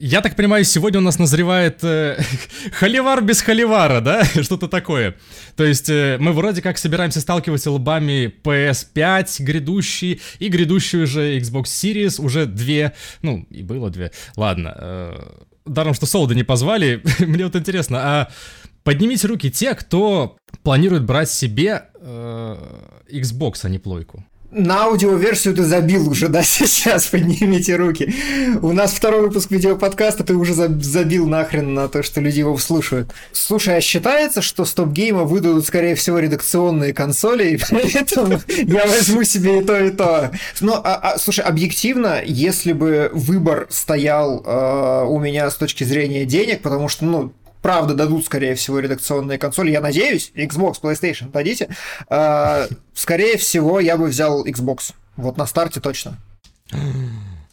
Я так понимаю, сегодня у нас назревает э, холивар без холивара, да? Что-то такое. То есть э, мы вроде как собираемся сталкиваться лбами PS5 грядущий и грядущий уже Xbox Series, уже две, ну, и было две. Ладно, э, даром, что Солда не позвали, мне вот интересно, а поднимите руки те, кто планирует брать себе э, Xbox, а не плойку. На аудиоверсию ты забил уже, да, сейчас поднимите руки. У нас второй выпуск видеоподкаста, ты уже забил нахрен на то, что люди его слушают. Слушай, а считается, что стоп гейма выдадут, скорее всего, редакционные консоли, и поэтому я возьму себе и то, и то. Но, а, а, слушай, объективно, если бы выбор стоял э, у меня с точки зрения денег, потому что, ну, правда дадут, скорее всего, редакционные консоли. Я надеюсь, Xbox, PlayStation дадите. Э, скорее всего, я бы взял Xbox. Вот на старте точно.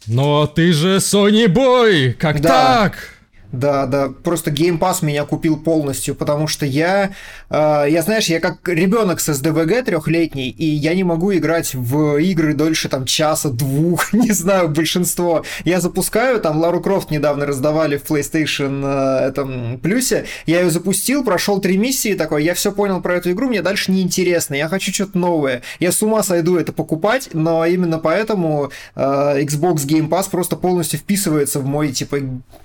Но ты же Sony Boy! Как да. так? Да, да, просто Game Pass меня купил полностью, потому что я, э, я знаешь, я как ребенок с SDVG трехлетний, и я не могу играть в игры дольше там часа, двух, не знаю, большинство. Я запускаю, там Лару Крофт недавно раздавали в PlayStation э, этом плюсе, я ее запустил, прошел три миссии, такой, я все понял про эту игру, мне дальше не интересно, я хочу что-то новое. Я с ума сойду это покупать, но именно поэтому э, Xbox Game Pass просто полностью вписывается в мой типа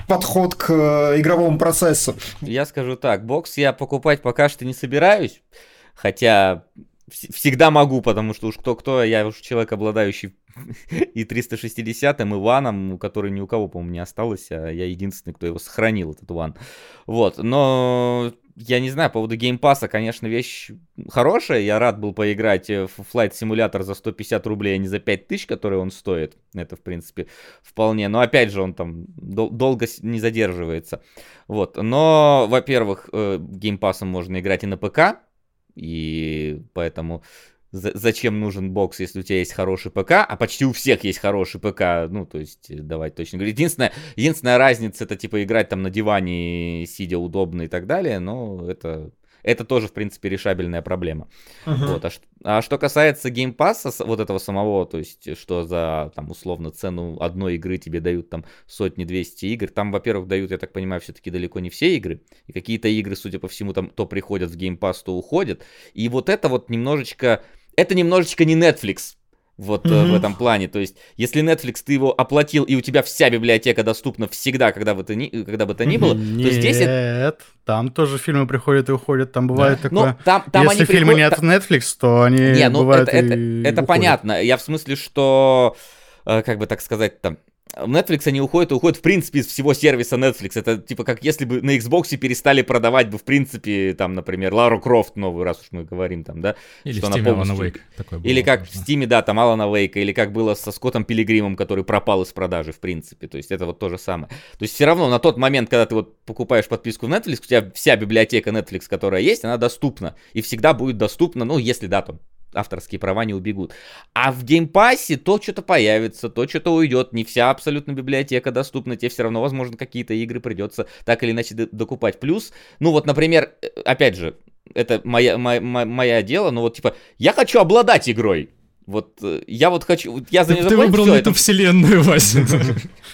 подход к Э, игровому процессу. Я скажу так, бокс я покупать пока что не собираюсь, хотя всегда могу, потому что уж кто-кто, я уж человек, обладающий и 360-м, и One'ом, который ни у кого, по-моему, не осталось, а я единственный, кто его сохранил, этот One. Вот, но я не знаю, по поводу Game Pass'а, конечно, вещь хорошая. Я рад был поиграть в Flight Simulator за 150 рублей, а не за 5000, который он стоит. Это, в принципе, вполне. Но, опять же, он там дол- долго не задерживается. Вот. Но, во-первых, э, Game Pass'ом можно играть и на ПК. И поэтому зачем нужен бокс, если у тебя есть хороший ПК, а почти у всех есть хороший ПК, ну, то есть, э, давайте точно говорить. Единственная, единственная разница, это, типа, играть там на диване, сидя удобно и так далее, но это это тоже, в принципе, решабельная проблема. Uh-huh. Вот. А, а что касается Game Pass'а, вот этого самого, то есть, что за, там, условно, цену одной игры тебе дают там сотни-двести игр, там, во-первых, дают, я так понимаю, все-таки далеко не все игры, и какие-то игры, судя по всему, там то приходят в геймпасс, то уходят, и вот это вот немножечко это немножечко не Netflix, вот mm-hmm. в этом плане. То есть, если Netflix ты его оплатил и у тебя вся библиотека доступна всегда, когда бы то ни, когда бы то ни было, Нет, то здесь это... там тоже фильмы приходят и уходят, там бывает да. такое. Ну, там, там если они фильмы приход... не от Netflix, то они не, ну, бывают это, и это, это понятно. Я в смысле, что э, как бы так сказать там в Netflix они уходят уходят, в принципе, из всего сервиса Netflix. Это типа как если бы на Xbox перестали продавать бы, в принципе, там, например, Лару Крофт новую, раз уж мы говорим там, да? Или что в Steam полностью... Alan Wake. Такое было, или как можно. в Steam, да, там Алана Вейка, или как было со Скоттом Пилигримом, который пропал из продажи, в принципе. То есть это вот то же самое. То есть все равно на тот момент, когда ты вот покупаешь подписку в Netflix, у тебя вся библиотека Netflix, которая есть, она доступна. И всегда будет доступна, ну, если да, то авторские права не убегут. А в Game Pass'е то что-то появится, то что-то уйдет. Не вся абсолютно библиотека доступна. Тебе все равно, возможно, какие-то игры придется так или иначе докупать. Плюс, ну вот, например, э, опять же, это моя, моя, моя дело, но вот типа, я хочу обладать игрой. Вот э, я вот хочу, я за нее Ты выбрал все, эту это... вселенную, Вася.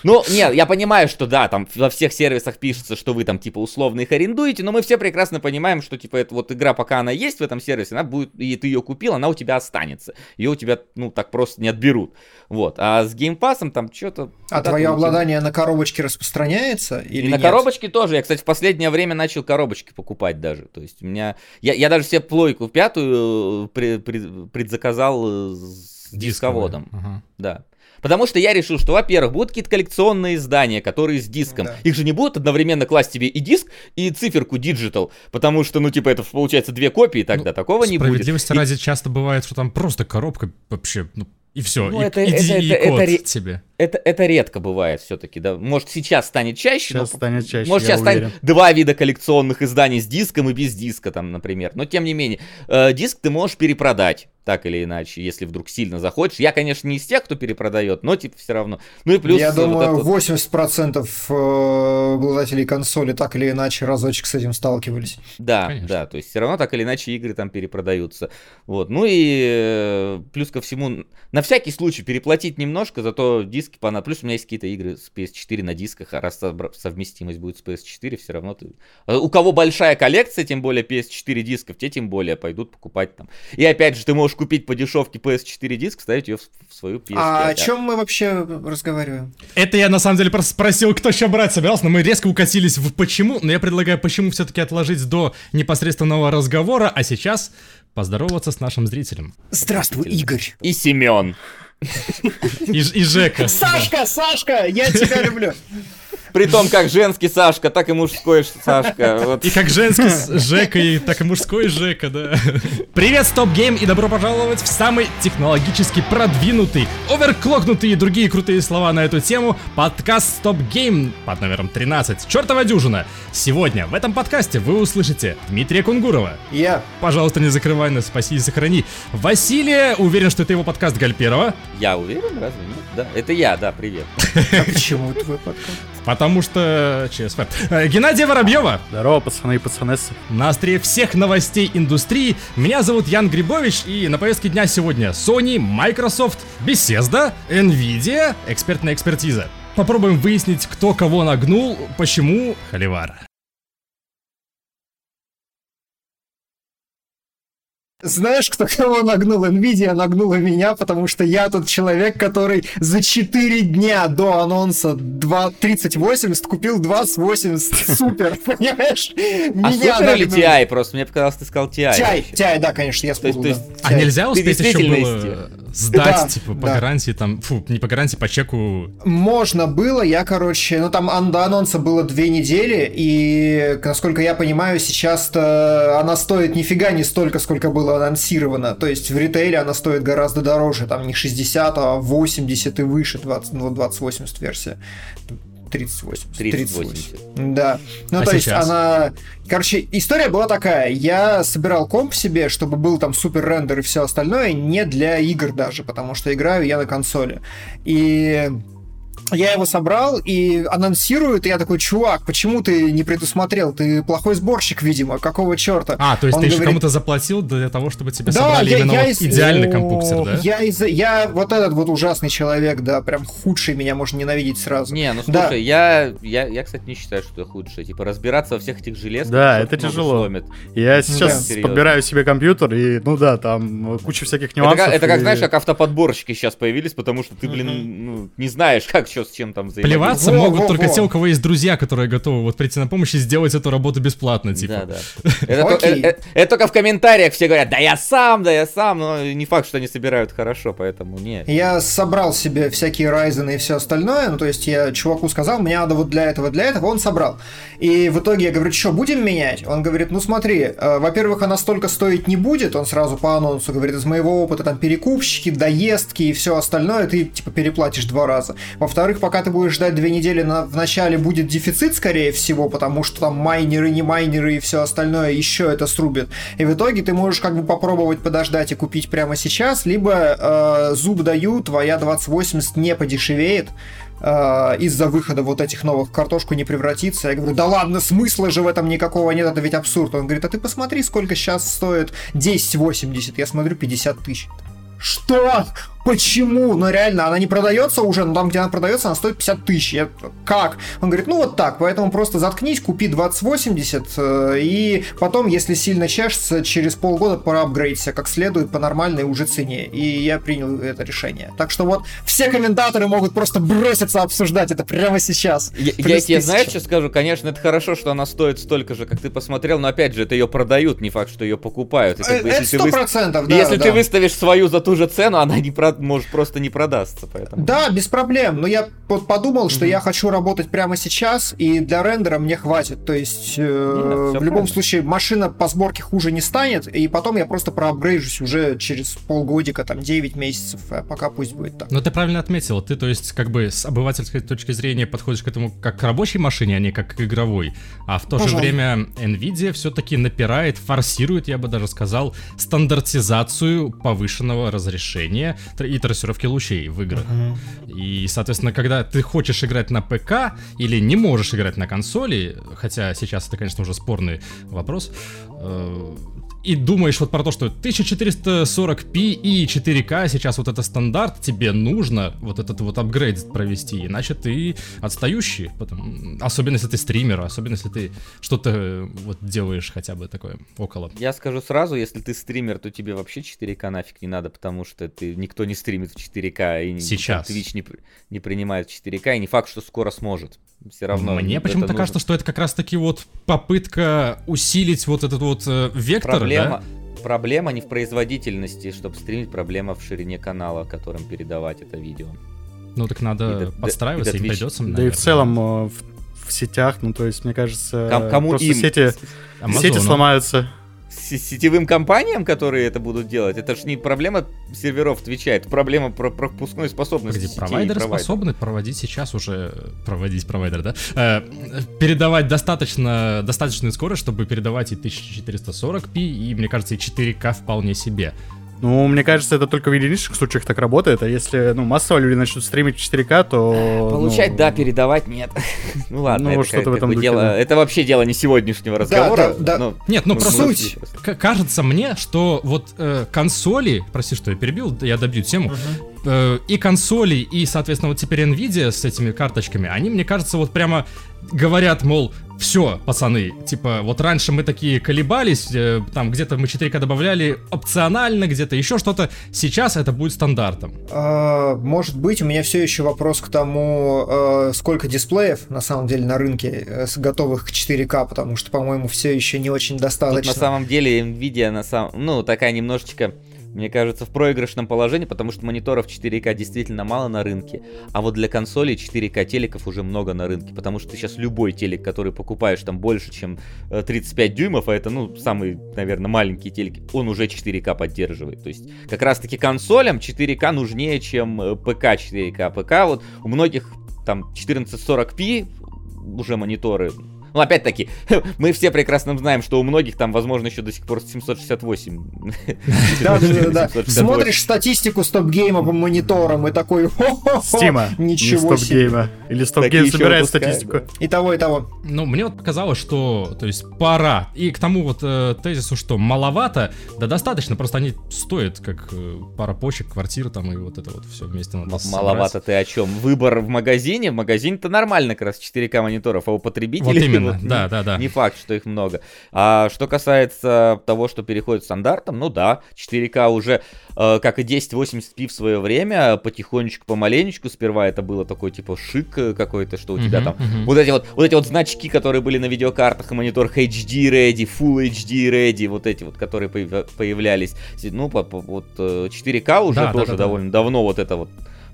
Ну, нет, я понимаю, что да, там во всех сервисах пишется, что вы там типа условно их арендуете, но мы все прекрасно понимаем, что типа эта вот игра, пока она есть в этом сервисе, она будет, и ты ее купил, она у тебя останется. Ее у тебя, ну, так просто не отберут. Вот. А с Game Pass'ом там что-то... А твое обладание на коробочке распространяется? Или и на коробочке тоже. Я, кстати, в последнее время начал коробочки покупать даже. То есть у меня... Я, я даже себе плойку пятую э, пред, пред, предзаказал с дисководом. Ага. Да. Потому что я решил, что, во-первых, будут какие-то коллекционные издания, которые с диском. Да. Их же не будут одновременно класть тебе и диск, и циферку digital. Потому что, ну, типа, это получается две копии тогда. Ну, Такого не будет. Справедливости ради и... часто бывает, что там просто коробка вообще, ну, и все, ну, и, это, иди это, и это, код это, тебе. Это, это редко бывает все-таки, да. Может, сейчас станет чаще. Сейчас но, станет чаще, Может, сейчас уверен. станет два вида коллекционных изданий с диском и без диска, там, например. Но, тем не менее, э, диск ты можешь перепродать так или иначе, если вдруг сильно захочешь. Я, конечно, не из тех, кто перепродает, но типа все равно. Ну и плюс... Я думаю, вот 80% э, обладателей консоли так или иначе разочек с этим сталкивались. Да, конечно. да, то есть все равно так или иначе игры там перепродаются. Вот, ну и э, плюс ко всему, на всякий случай переплатить немножко, зато диск диски понадобятся. Плюс у меня есть какие-то игры с PS4 на дисках, а раз совместимость будет с PS4, все равно ты... А у кого большая коллекция, тем более PS4 дисков, те тем более пойдут покупать там. И опять же, ты можешь купить по дешевке PS4 диск, ставить ее в, в свою PS5. А о чем мы вообще разговариваем? Это я на самом деле просто спросил, кто еще брать собирался, но мы резко укатились в почему, но я предлагаю почему все-таки отложить до непосредственного разговора, а сейчас поздороваться с нашим зрителем. Здравствуй, Игорь. И Семен. И, и Жека. Сашка, Сашка, я тебя люблю. Притом как женский Сашка, так и мужской Сашка. Вот. И как женский с Жека, и так и мужской Жека, да. Привет, StopGame, и добро пожаловать в самый технологически продвинутый, оверклокнутый и другие крутые слова на эту тему подкаст StopGame под номером 13. Чертова дюжина. Сегодня в этом подкасте вы услышите Дмитрия Кунгурова. Я. Пожалуйста, не закрывай нас, спаси и сохрани. Василия, уверен, что это его подкаст Гальперова. Я уверен, разве нет? Да, это я, да, привет. А почему твой подкаст? Потому что... ЧСВ. Э, Геннадия Воробьева. Здорово, пацаны и пацанессы. На острие всех новостей индустрии меня зовут Ян Грибович, и на повестке дня сегодня Sony, Microsoft, Bethesda, Nvidia, экспертная экспертиза. Попробуем выяснить, кто кого нагнул, почему Холивар. Знаешь, кто кого нагнул? Nvidia нагнула меня, потому что я тот человек, который за 4 дня до анонса 2, 3080 купил 2080 супер, понимаешь? А супер или TI просто? Мне показалось, ты сказал TI. TI, TI, да, конечно, я спутал, То есть- да. А нельзя успеть еще было сдать, Да, типа, по да. гарантии, там, фу, не по гарантии, по чеку. Можно было, я, короче, ну там до анонса было две недели, и, насколько я понимаю, сейчас-то она стоит нифига не столько, сколько было анонсировано. То есть в ритейле она стоит гораздо дороже, там не 60, а 80 и выше, 20, ну, 2080 версия. 3080. 3080. Да. Ну, А то есть сейчас? она... Короче, история была такая. Я собирал комп себе, чтобы был там супер рендер и все остальное, не для игр даже, потому что играю я на консоли. И я его собрал и анонсируют, и я такой, чувак, почему ты не предусмотрел? Ты плохой сборщик, видимо, какого черта? А, то есть Он ты еще говорит, кому-то заплатил для того, чтобы тебе да, собрали я, именно я вот из- идеальный О, компьютер, да? Я, из я вот этот вот ужасный человек, да, прям худший меня можно ненавидеть сразу. Не, ну Да. слушай, я, я, я, кстати, не считаю, что это худшее. Типа, разбираться во всех этих железках. Да, это тяжело. сломит. Я сейчас серьезно. подбираю себе компьютер, и, ну да, там куча всяких Это нюансов. как, это как, и- знаешь, как автоподборщики сейчас появились, потому что ты, блин, ну, не знаешь, как что с чем там взаимодействовать. Плеваться Во, могут во, только во. те, у кого есть друзья, которые готовы вот прийти на помощь и сделать эту работу бесплатно, типа. Да, да. Это, то- Окей. э- э- это только в комментариях все говорят, да я сам, да я сам, но не факт, что они собирают хорошо, поэтому не. Я собрал себе всякие Ryzen и все остальное, ну то есть я чуваку сказал, мне надо вот для этого, для этого, он собрал. И в итоге я говорю, что, будем менять? Он говорит, ну смотри, э, во-первых, она столько стоить не будет, он сразу по анонсу говорит, из моего опыта там перекупщики, доездки и все остальное, ты типа переплатишь два раза. Во-вторых, пока ты будешь ждать две недели, на, в начале будет дефицит, скорее всего, потому что там майнеры, не майнеры и все остальное еще это срубит. И в итоге ты можешь как бы попробовать подождать и купить прямо сейчас, либо э, зуб даю, твоя 2080 не подешевеет, э, из-за выхода вот этих новых картошку не превратится. Я говорю, да ладно, смысла же в этом никакого нет, это ведь абсурд. Он говорит, а ты посмотри, сколько сейчас стоит 1080. Я смотрю, 50 тысяч. Что? Почему? Ну реально, она не продается уже, но там, где она продается, она стоит 50 тысяч. Я, как? Он говорит, ну вот так, поэтому просто заткнись, купи 2080, э, и потом, если сильно чешется, через полгода пора апгрейдиться как следует по нормальной уже цене. И я принял это решение. Так что вот все комментаторы могут просто броситься обсуждать это прямо сейчас. Я, я тебе, знаешь, что скажу? Конечно, это хорошо, что она стоит столько же, как ты посмотрел, но опять же, это ее продают, не факт, что ее покупают. И как Э, бы, Это если ты сто процентов, да. если да. ты выставишь свою за ту же цену, она не про- может просто не продастся, поэтому. Да, без проблем. Но я подумал, что я хочу работать прямо сейчас, и для рендера мне хватит. То есть, э, в всё любом правильно. случае, машина по сборке хуже не станет, и потом я просто проапгрейжусь уже через полгодика, там, 9 месяцев, а пока пусть будет так. Но ты правильно отметил, ты, то есть, как бы с обывательской точки зрения подходишь к этому как к рабочей машине, а не как к игровой. А в то же Пожалуй. время Nvidia все-таки напирает, форсирует, я бы даже сказал, стандартизацию повышенного разрешения и трассировки лучей в играх. И, соответственно, когда ты хочешь играть на ПК или не можешь играть на консоли, хотя сейчас это, конечно, уже спорный вопрос, э, и думаешь вот про то, что 1440p и 4К сейчас вот это стандарт, тебе нужно вот этот вот апгрейд провести, иначе ты отстающий, потом, особенно если ты стример, особенно если ты что-то вот делаешь хотя бы такое около. Я скажу сразу, если ты стример, то тебе вообще 4К нафиг не надо, потому что ты никто не стримит в 4К и Сейчас. Twitch не, не принимает 4К, и не факт, что скоро сможет. Все равно. Мне почему-то нужно... кажется, что это как раз-таки вот попытка усилить вот этот вот э, вектор, проблема, да? Проблема не в производительности, чтобы стримить, проблема в ширине канала, которым передавать это видео. Ну так надо и подстраиваться, и им придется, Да и в целом э, в, в сетях, ну то есть, мне кажется, Ком- кому просто им? сети, Амазону. сети сломаются. Сетевым компаниям, которые это будут делать, это же не проблема серверов Твича, это проблема про пропускной способности и провайдеры провайдеров. способны проводить сейчас уже... Проводить провайдер, да? Э, передавать достаточно, достаточную скорость, чтобы передавать и 1440p, и, мне кажется, и 4К вполне себе. Ну, мне кажется, это только в единичных случаях так работает, а если, ну, массово люди начнут стримить в 4К, то... Получать, ну, да, передавать нет. ну ладно, Ну, это, что-то как- в этом духе, дело, да. это вообще дело не сегодняшнего разговора. да, да. но- Нет, ну ну, просто ну, суть. кажется мне, что вот э, консоли, прости, что я перебил, я добью тему, э, и консоли, и, соответственно, вот теперь Nvidia с этими карточками, они, мне кажется, вот прямо говорят, мол, все, пацаны, типа, вот раньше мы такие колебались, э, там где-то мы 4К добавляли опционально, где-то еще что-то, сейчас это будет стандартом. А, Может быть, у меня все еще вопрос к тому, э, сколько дисплеев на самом деле на рынке э, с- готовых к 4К, потому что, по-моему, все еще не очень Тут достаточно. на самом деле Nvidia на самом, ну такая немножечко, мне кажется, в проигрышном положении, потому что мониторов 4К действительно мало на рынке, а вот для консолей 4К телеков уже много на рынке, потому что ты сейчас любой телек, который покупаешь там больше, чем э, 35 дюймов, а это, ну, самый, наверное, маленький телек, он уже 4К поддерживает. То есть как раз-таки консолям 4К нужнее, чем э, ПК 4К. ПК вот у многих там 1440p уже мониторы, ну, опять-таки, мы все прекрасно знаем, что у многих там, возможно, еще до сих пор 768. Да, да, да, да. 768. Смотришь статистику StopGame'а по мониторам и такой, Steam'а, ничего себе. StopGame'а. Или StopGame собирает статистику. И того, и того. Ну, мне вот показалось, что, то есть, пора. И к тому вот э, тезису, что маловато, да достаточно, просто они стоят, как э, пара почек, квартира там, и вот это вот все вместе надо. Маловато ты о чем? Выбор в магазине? В магазине-то нормально как раз 4К мониторов, а у потребителей... Именно, вот, ну, да, да, да. Не факт, что их много. А что касается того, что переходит к стандартам, ну да, 4К уже, э, как и 1080p в свое время, потихонечку, помаленечку, сперва это было такой типа шик э, какой-то, что у тебя там вот эти вот, вот эти вот значки, которые были на видеокартах и мониторах HD ready, Full HD ready, вот эти вот, которые появ- появлялись. Ну, по- по- вот э, 4К уже Да, да, тоже да, да. довольно давно вот это вот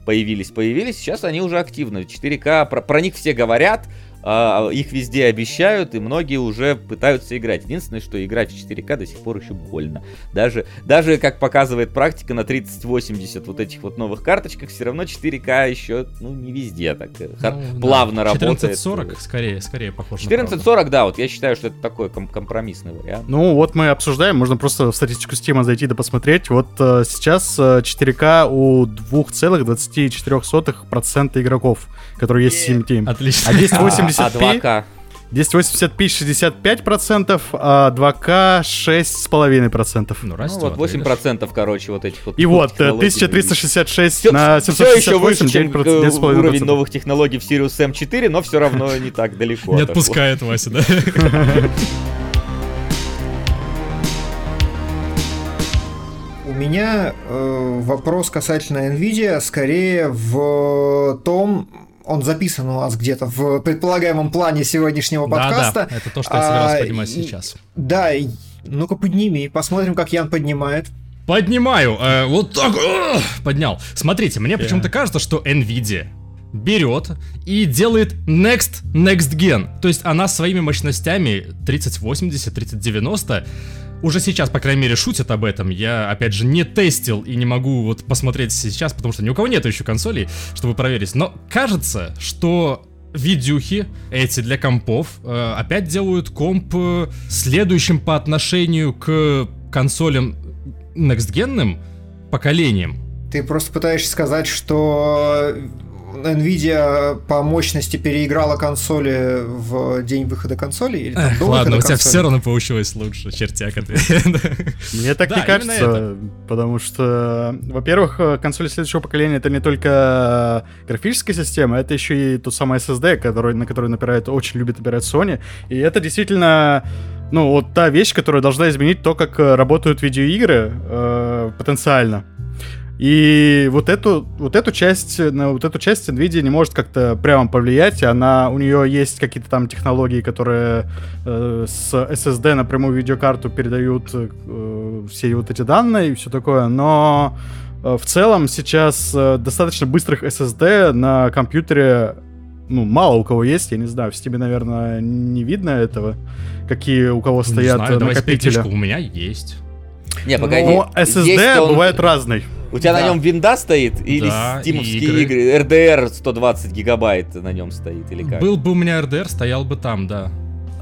появились, появились. Сейчас они уже активны. 4К, про, про них все говорят, а, их везде обещают, и многие уже пытаются играть. Единственное, что играть в 4К до сих пор еще больно. Даже, даже как показывает практика, на 3080 вот этих вот новых карточках все равно 4К еще, ну, не везде так э, хар- Ну, да. плавно работает. 1440 скорее, скорее похоже на правду. 1440, да, вот я считаю, что это такой ком- компромиссный вариант. Ну, вот мы обсуждаем, можно просто в статистику Steam зайти да посмотреть. Вот э, сейчас э, 4К у 2,24% игроков, которые есть в Steam Team. Отлично. А 1080p, А, а 2К. 1080p 65%, а 2К 6,5%. Ну, Ну растет. вот 8%, короче, вот этих вот. И вот э, технологий 1366 Все, на все еще выше, 768, чем 9%, э, 9,5%. уровень новых технологий в Sirius M4, но все равно не так далеко. Не отпускает Вася, да? У меня э, вопрос касательно Nvidia скорее в том, он записан у нас где-то в предполагаемом плане сегодняшнего подкаста. Да-да, это то, что я собирался А, поднимать сейчас. Да, ну-ка подними, посмотрим, как Ян поднимает. Поднимаю, э, вот так, э, поднял. Смотрите, мне почему-то кажется, что Nvidia берет и делает next next gen. То есть она своими мощностями 3080, 3090 уже сейчас, по крайней мере, шутят об этом. Я, опять же, не тестил и не могу вот посмотреть сейчас, потому что ни у кого нет еще консолей, чтобы проверить. Но кажется, что видюхи эти для компов э, опять делают комп э, следующим по отношению к консолям некстгенным поколением. Ты просто пытаешься сказать, что Nvidia по мощности переиграла консоли в день выхода консоли? Или там Эх, ладно, у тебя консоли? все равно получилось лучше, чертяк ответ. Мне так Да, не кажется, потому что, во-первых, э, консоли следующего поколения это не только графическая система, это еще и тот самый SSD, который, на который напирает, очень любит опирать Sony. И это действительно, ну, вот та вещь, которая должна изменить то, как э, работают видеоигры э, потенциально. И вот эту, вот эту часть, на вот эту часть Nvidia не может как-то прямо повлиять. Она, у нее есть какие-то там технологии, которые э, с SSD напрямую в видеокарту передают э, все вот эти данные и все такое, но э, в целом сейчас э, достаточно быстрых SSD на компьютере ну, мало у кого есть, я не знаю, в Steam, наверное, не видно этого, какие у кого стоят Не знаю, накопители. передышку, у меня есть. Не, погоди. Но SSD Есть он- бывает разный. У тебя Да. на нем винда стоит или Да, стимовские игры. игры? RDR 120 гигабайт на нем стоит или как? Был бы у меня RDR, стоял бы там, да.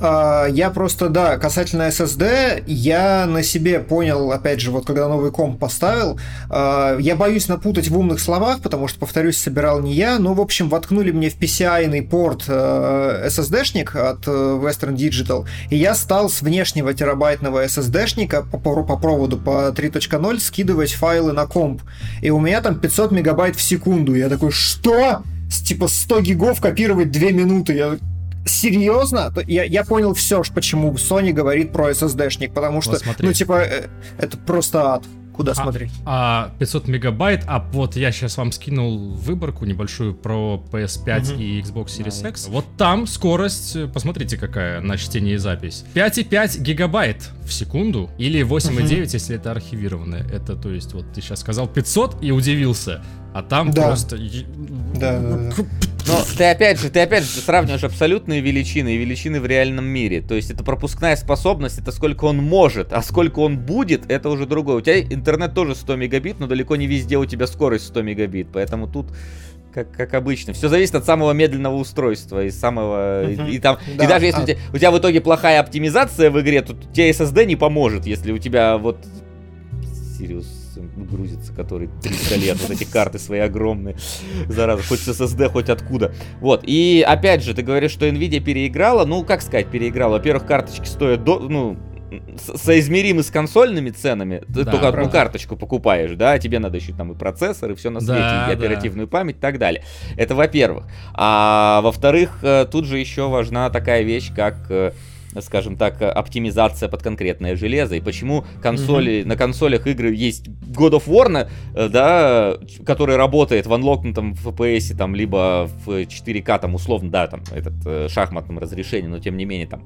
А, Я просто, да, касательно SSD, я на себе понял, опять же, вот когда новый комп поставил, а, я боюсь напутать в умных словах, потому что, повторюсь, собирал не я, но, в общем, воткнули мне в PCI-ный порт э, SSD-шник от э, Western Digital, и я стал с внешнего терабайтного SSD-шника по, по- проводу по 3.0 скидывать файлы на комп, и у меня там 500 мегабайт в секунду, я такой, что? Типа 100 гигов копировать 2 минуты, я Серьезно? То- Я, я понял все, почему Sony говорит про SSD-шник, потому что, Вот смотри. ну, типа, э, это просто ад. Куда А, смотреть? А 500 мегабайт, а вот я сейчас вам скинул выборку небольшую про PS5 Мгм. и Xbox Series Да, X. Вот там скорость, э, посмотрите какая на чтение и запись. 5,5 гигабайт в секунду или 8,9, если это архивированное. Это, то есть, вот ты сейчас сказал 500 и удивился, а там Да. просто... Да, да, да. Но ты опять же, ты опять же ты сравниваешь абсолютные величины и величины в реальном мире. То есть это пропускная способность, это сколько он может, а сколько он будет, это уже другое. У тебя интернет тоже 100 мегабит, но далеко не везде у тебя скорость 100 мегабит, поэтому тут как, как обычно. Все зависит от самого медленного устройства и самого... и- Мгм. И, там, Да, и даже если а- у, тебя, у тебя в итоге плохая оптимизация в игре, то тебе SSD не поможет, если у тебя вот Сириус грузится, который 300 лет, вот эти карты свои огромные, зараза, хоть с SSD, хоть откуда. Вот, и опять же, ты говоришь, что Nvidia переиграла, ну, как сказать, переиграла. Во-первых, карточки стоят, до, ну, соизмеримы с консольными ценами, ты Да, только одну правда. карточку покупаешь, да, тебе надо еще там и процессор, и все на Да, свете, и да. оперативную память и так далее. Это во-первых. А во-вторых, э, тут же еще важна такая вещь, как э, скажем так, э, оптимизация под конкретное железо. И почему консоли, на консолях игры есть God of War, э, да, который работает в анлокнутом FPS, там, либо в 4К, там, условно, да, там, этот э, шахматном разрешении, но тем не менее, там,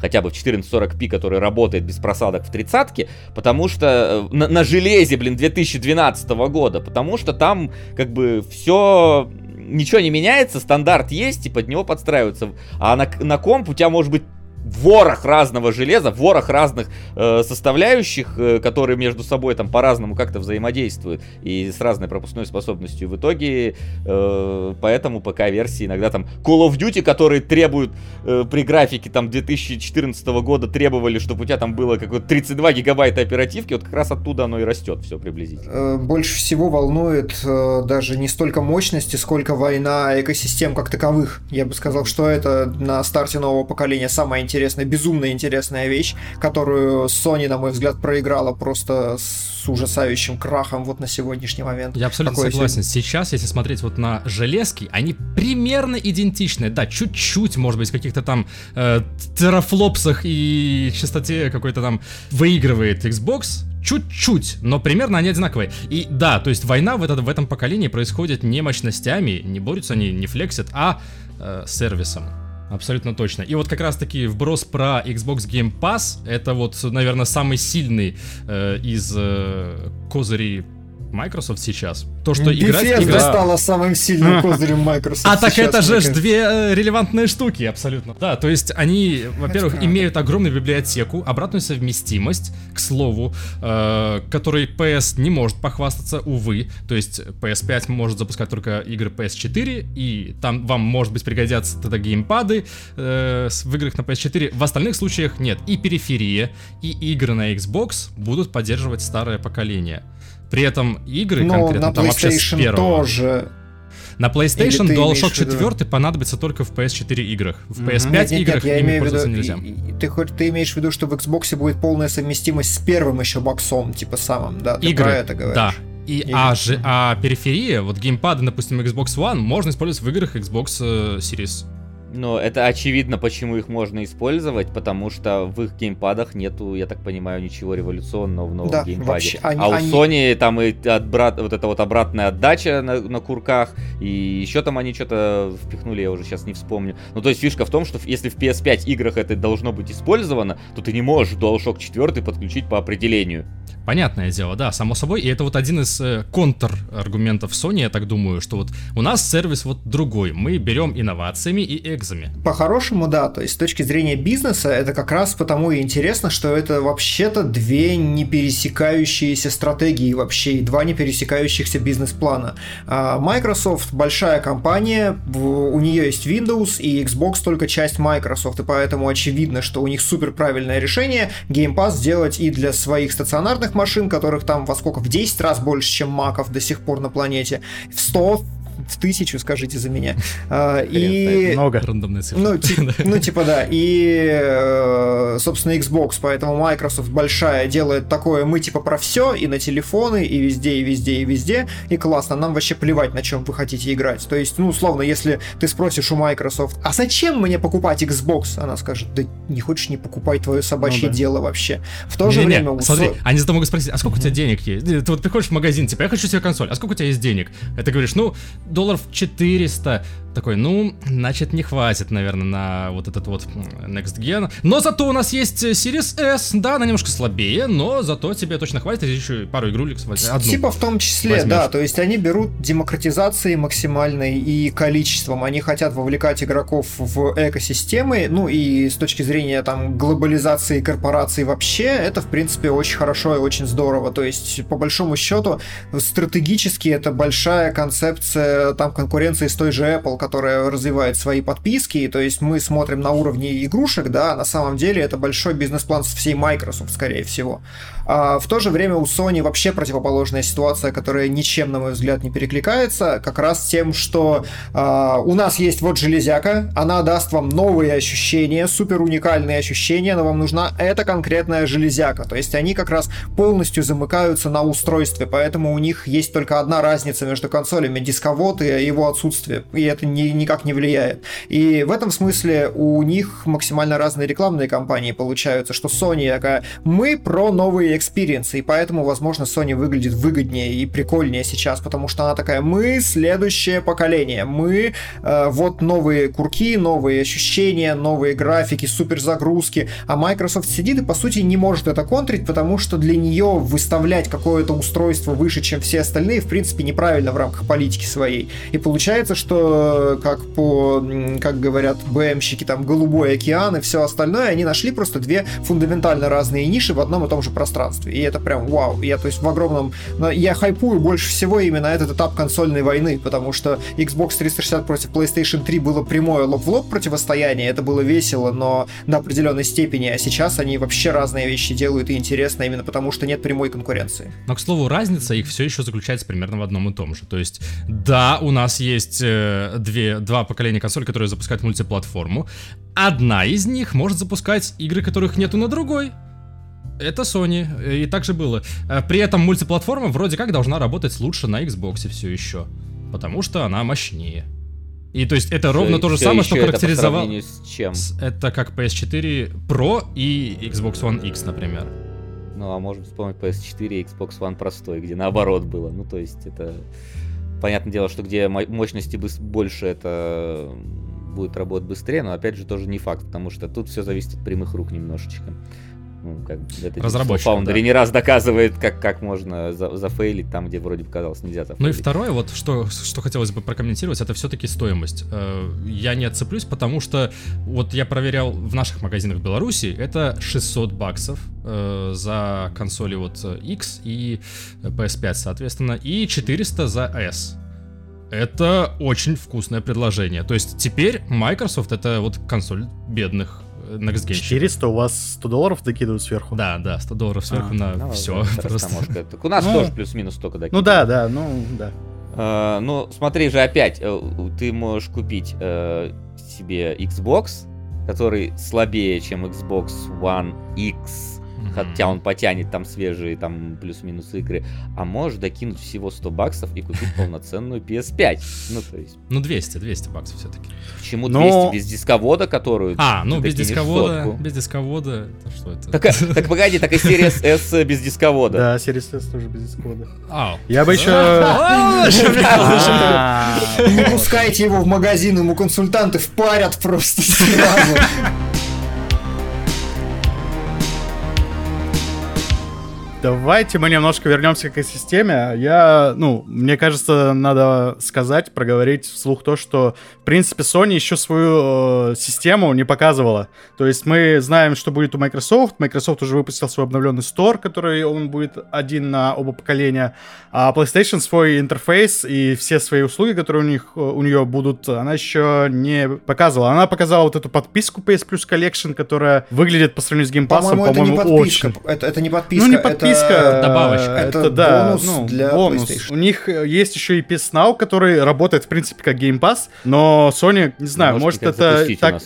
хотя бы в 1440p, который работает без просадок в тридцатке, потому что э, на, на железе, блин, 2012 года, потому что там как бы все ничего не меняется, стандарт есть, и под него подстраиваются. А на, на комп у тебя может быть ворох разного железа, ворох разных э, составляющих, э, которые между собой там по-разному как-то взаимодействуют и с разной пропускной способностью. В итоге э, поэтому ПК-версии иногда там Call of Duty, которые требуют э, при графике там 2014 года требовали, чтобы у тебя там было какое-то 32 гигабайта оперативки, вот как раз оттуда оно и растет все приблизительно. Э, Больше всего волнует э, даже не столько мощности, сколько война экосистем как таковых. Я бы сказал, что это на старте нового поколения самая интересная, безумно интересная вещь, которую Sony, на мой взгляд, проиграла просто с ужасающим крахом вот на сегодняшний момент. Я абсолютно Какое согласен. Сейчас, если смотреть вот на железки, они примерно идентичны. Да, чуть-чуть, может быть, в каких-то там э, терафлопсах и частоте какой-то там выигрывает Xbox. Чуть-чуть, но примерно они одинаковые. И да, то есть война в, этот, в этом поколении происходит не мощностями, не борются они, не флексят, а э, сервисом. Абсолютно точно. И вот как раз таки вброс про Xbox Game Pass, это вот, наверное, самый сильный э, из э, козырей Microsoft сейчас. То, что играть... Bethesda играть- стала самым сильным козырем Microsoft. а так сейчас, это же кажется. две э, релевантные штуки, абсолютно. Да, то есть они, во-первых, имеют огромную библиотеку, обратную совместимость, к слову, э, которой PS не может похвастаться, увы. То есть PS5 может запускать только игры PS4, и там вам, может быть, пригодятся тогда геймпады э, в играх на PS4. В остальных случаях нет. И периферия, и игры на Xbox будут поддерживать старое поколение. При этом игры Но конкретно на там вообще с первого. тоже. На PlayStation DualShock имеешь в виду- 4 понадобится только в PS4 играх. В Мгм. PS5 Нет, нет, играх нет, я ими имею в виду, пользоваться нельзя. ты, хоть, ты имеешь в виду, что в Xbox будет полная совместимость с первым еще боксом, типа самым, да? Ты Игры, про это говоришь? да. И, Игры. а, же, а периферия, вот геймпады, допустим, Xbox One, можно использовать в играх Xbox э, Series. Но это очевидно, почему их можно использовать, потому что в их геймпадах нету, я так понимаю, ничего революционного в новом Да, геймпаде. вообще, они- а у они- Sony там и отбрат, вот эта вот обратная отдача на, на курках, и еще там они что-то впихнули, я уже сейчас не вспомню. Ну, то есть фишка в том, что если в PS5 играх это должно быть использовано, то ты не можешь DualShock 4 подключить по определению. Понятное дело, да, само собой. И это вот один из э, контр-аргументов Sony, я так думаю, что вот у нас сервис вот другой. Мы берем инновациями и экзами. По-хорошему, да. То есть, с точки зрения бизнеса, это как раз потому и интересно, что это вообще-то две не пересекающиеся стратегии вообще, и два не пересекающихся бизнес-плана. А Microsoft большая компания, у нее есть Windows, и Xbox только часть Microsoft, и поэтому очевидно, что у них супер правильное решение Game Pass сделать и для своих стационарных машин, которых там во сколько, в 10 раз больше, чем маков до сих пор на планете, в 100, в тысячу, скажите за меня. А, И Много. Рандомные цифры. ну, ти- ну, типа, да. И, э, собственно, Xbox, поэтому Microsoft большая делает такое, мы типа про все, и на телефоны, и везде, и везде, и везде. И классно, нам вообще плевать, на чем вы хотите играть. То есть, ну, условно, если ты спросишь у Microsoft, а зачем мне покупать Xbox? Она скажет, да не хочешь, не покупай твое собачье Ну да. дело вообще. В то же Не-не-не, время... у смотри, они зато могут спросить, а сколько у тебя денег есть? Ты вот приходишь в магазин, типа, я хочу себе консоль, а сколько у тебя есть денег? Ты говоришь, ну, долларов 400. Такой, ну, значит, не хватит, наверное, на вот этот вот Next Gen. Но зато у нас есть Series S, да, она немножко слабее, но зато тебе точно хватит, и еще пару игрулек, одну. Типа в том числе, возьмешь. да. То есть они берут демократизацией максимальной и количеством. Они хотят вовлекать игроков в экосистемы. Ну и с точки зрения там глобализации корпораций вообще, это в принципе очень хорошо и очень здорово. То есть по большому счету стратегически это большая концепция там конкуренции с той же Apple, которая развивает свои подписки. То есть мы смотрим на уровне игрушек, да, а на самом деле это большой бизнес-план всей Microsoft, скорее всего. А в то же время у Sony вообще противоположная ситуация, которая ничем, на мой взгляд, не перекликается, как раз тем, что а, у нас есть вот железяка, она даст вам новые ощущения, супер уникальные ощущения, но вам нужна эта конкретная железяка. То есть они как раз полностью замыкаются на устройстве, поэтому у них есть только одна разница между консолями, дисковод и его отсутствие, и это ни- никак не влияет. И в этом смысле у них максимально разные рекламные кампании получаются, что Sony такая, мы про новые экспириенсы, и поэтому, возможно, Sony выглядит выгоднее и прикольнее сейчас, потому что она такая, мы следующее поколение, мы э, вот новые курки, новые ощущения, новые графики, суперзагрузки, а Microsoft сидит и, по сути, не может это контрить, потому что для нее выставлять какое-то устройство выше, чем все остальные, в принципе, неправильно в рамках политики своей. И получается, что, э, как по, как говорят БМщики, там, голубой океан и все остальное, они нашли просто две фундаментально разные ниши в одном и том же пространстве. И это прям вау. Я, то есть, в огромном... но Я хайпую больше всего именно этот этап консольной войны, потому что Xbox 360 против PlayStation 3 было прямое лоб в лоб противостояние, это было весело, но до определенной степени, а сейчас они вообще разные вещи делают и интересно именно потому, что нет прямой конкуренции. Но, к слову, разница их все еще заключается примерно в одном и том же. То есть, да, у нас есть э, две, два поколения консолей, которые запускают мультиплатформу. Одна из них может запускать игры, которых нету на другой. Это Sony, и так же было. Э, При этом мультиплатформа вроде как должна работать лучше на Xbox все еще. Потому что она мощнее. И то есть это ровно то же самое, что это сравнению с чем? Это как PS4 Pro и Xbox One X, например. Ну, а можем вспомнить PS4 и Xbox One простой, где наоборот было. Ну, то есть это... Понятное дело, что где мо- мощности больше, это будет работать быстрее, но опять же тоже не факт, потому что тут все зависит от прямых рук немножечко. Ну, как это Разработчиков, Foundry да. не раз доказывает, как, как можно за- зафейлить там, где вроде бы казалось нельзя зафейлить. Ну и второе, вот что, что хотелось бы прокомментировать, это все-таки стоимость. Э, Я не отцеплюсь, потому что вот я проверял в наших магазинах в Беларуси, это 600 баксов э, за консоли вот э, X и PS5, соответственно, и 400 за S. Это очень вкусное предложение. То есть теперь Microsoft это вот консоль бедных gen 400 у вас 100 долларов докидывают сверху? Да, да, 100 долларов сверху А, на Ну, все. Просто. Так у нас Ну, тоже плюс-минус столько Ну докидывают. да, да, ну да. Э, ну, смотри же опять, э, ты можешь купить э, себе Xbox, который слабее, чем Xbox One X, хотя он потянет там свежие там плюс-минус игры, а можешь докинуть всего 100 баксов и купить полноценную PS5. Ну, то есть... Ну, 200, 200 баксов все-таки. Почему 200 Но... без дисковода, которую А, ну, без дисковода, сотку? без дисковода, это что это? Так, э, так погоди, так и Series S без дисковода. Да, Series S тоже без дисковода. Ау. Я бы еще... Не пускайте его в магазин, ему консультанты впарят просто сразу. Давайте мы немножко вернемся к системе. Я, ну, мне кажется, надо сказать, проговорить вслух то, что, в принципе, Sony еще свою э, систему не показывала. То есть мы знаем, что будет у Microsoft. Microsoft уже выпустил свой обновленный Store, который он будет один на оба поколения. А PlayStation свой интерфейс и все свои услуги, которые у них у нее будут, она еще не показывала. Она показала вот эту подписку PS Plus Collection, которая выглядит по сравнению с Game Pass, по-моему, по-моему это не подписка. очень. Это, это не подписка. Ну, не подписка, подписка, добавочка. Это, это да, бонус ну, для бонус. У них есть еще и PS Now, который работает, в принципе, как Game Pass, но Sony, не знаю, ну, может, может это так...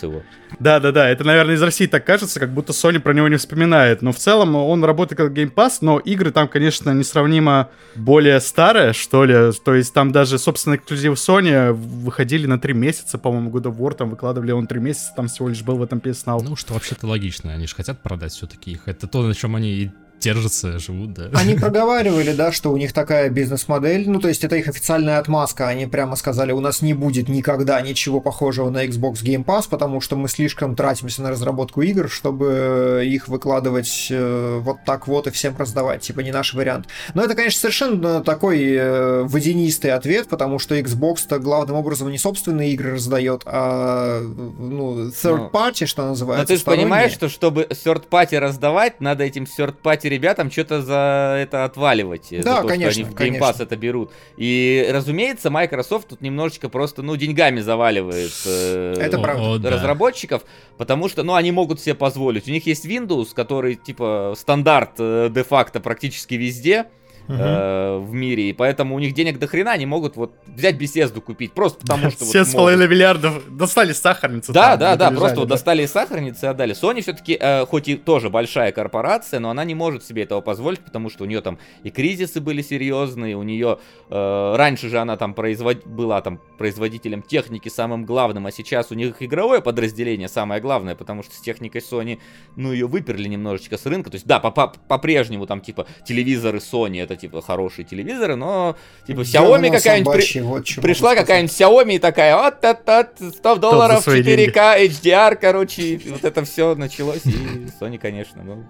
Да, да, да. Это, наверное, из России так кажется, как будто Sony про него не вспоминает. Но в целом он работает как Game Pass, но игры там, конечно, несравнимо более старые, что ли. То есть там даже, собственно, эксклюзив Sony выходили на три месяца, по-моему, God of War там выкладывали он три месяца, там всего лишь был в этом PS Now. Ну, что вообще-то логично. Они же хотят продать все-таки их. Это то, на чем они держатся, живут, да. Они проговаривали, да, что у них такая бизнес-модель, ну, то есть это их официальная отмазка, они прямо сказали, у нас не будет никогда ничего похожего на Xbox Game Pass, потому что мы слишком тратимся на разработку игр, чтобы их выкладывать э, вот так вот и всем раздавать, типа не наш вариант. Но это, конечно, совершенно такой э, водянистый ответ, потому что Xbox-то главным образом не собственные игры раздает, а, ну, third party, что называется. Но ты же понимаешь, что чтобы third party раздавать, надо этим third party ребятам что-то за это отваливать. Да, за то, конечно, что они в Game Pass это берут. И, разумеется, Microsoft тут немножечко просто, ну, деньгами заваливает э, это правда. разработчиков, потому что, ну, они могут себе позволить. У них есть Windows, который, типа, стандарт э, де-факто практически везде э, в мире, и поэтому у них денег до хрена, они могут вот взять беседу купить, просто потому что... Все с половиной миллиардов достали сахарницу. Да, да, да, просто вот достали сахарницы и отдали. Sony все-таки, э, хоть и тоже большая корпорация, но она не может себе этого позволить, потому что у нее там и кризисы были серьезные, у нее э, раньше же она там производ... была там производителем техники самым главным, а сейчас у них игровое подразделение самое главное, потому что с техникой Sony, ну, ее выперли немножечко с рынка. То есть, да, по-прежнему там типа телевизоры Sony это типа хорошие телевизоры, но типа Xiaomi какая-нибудь при... вот пришла какая-нибудь Xiaomi и такая, вот от 100 долларов 4К HDR, короче, вот это все началось, и Sony, конечно, ну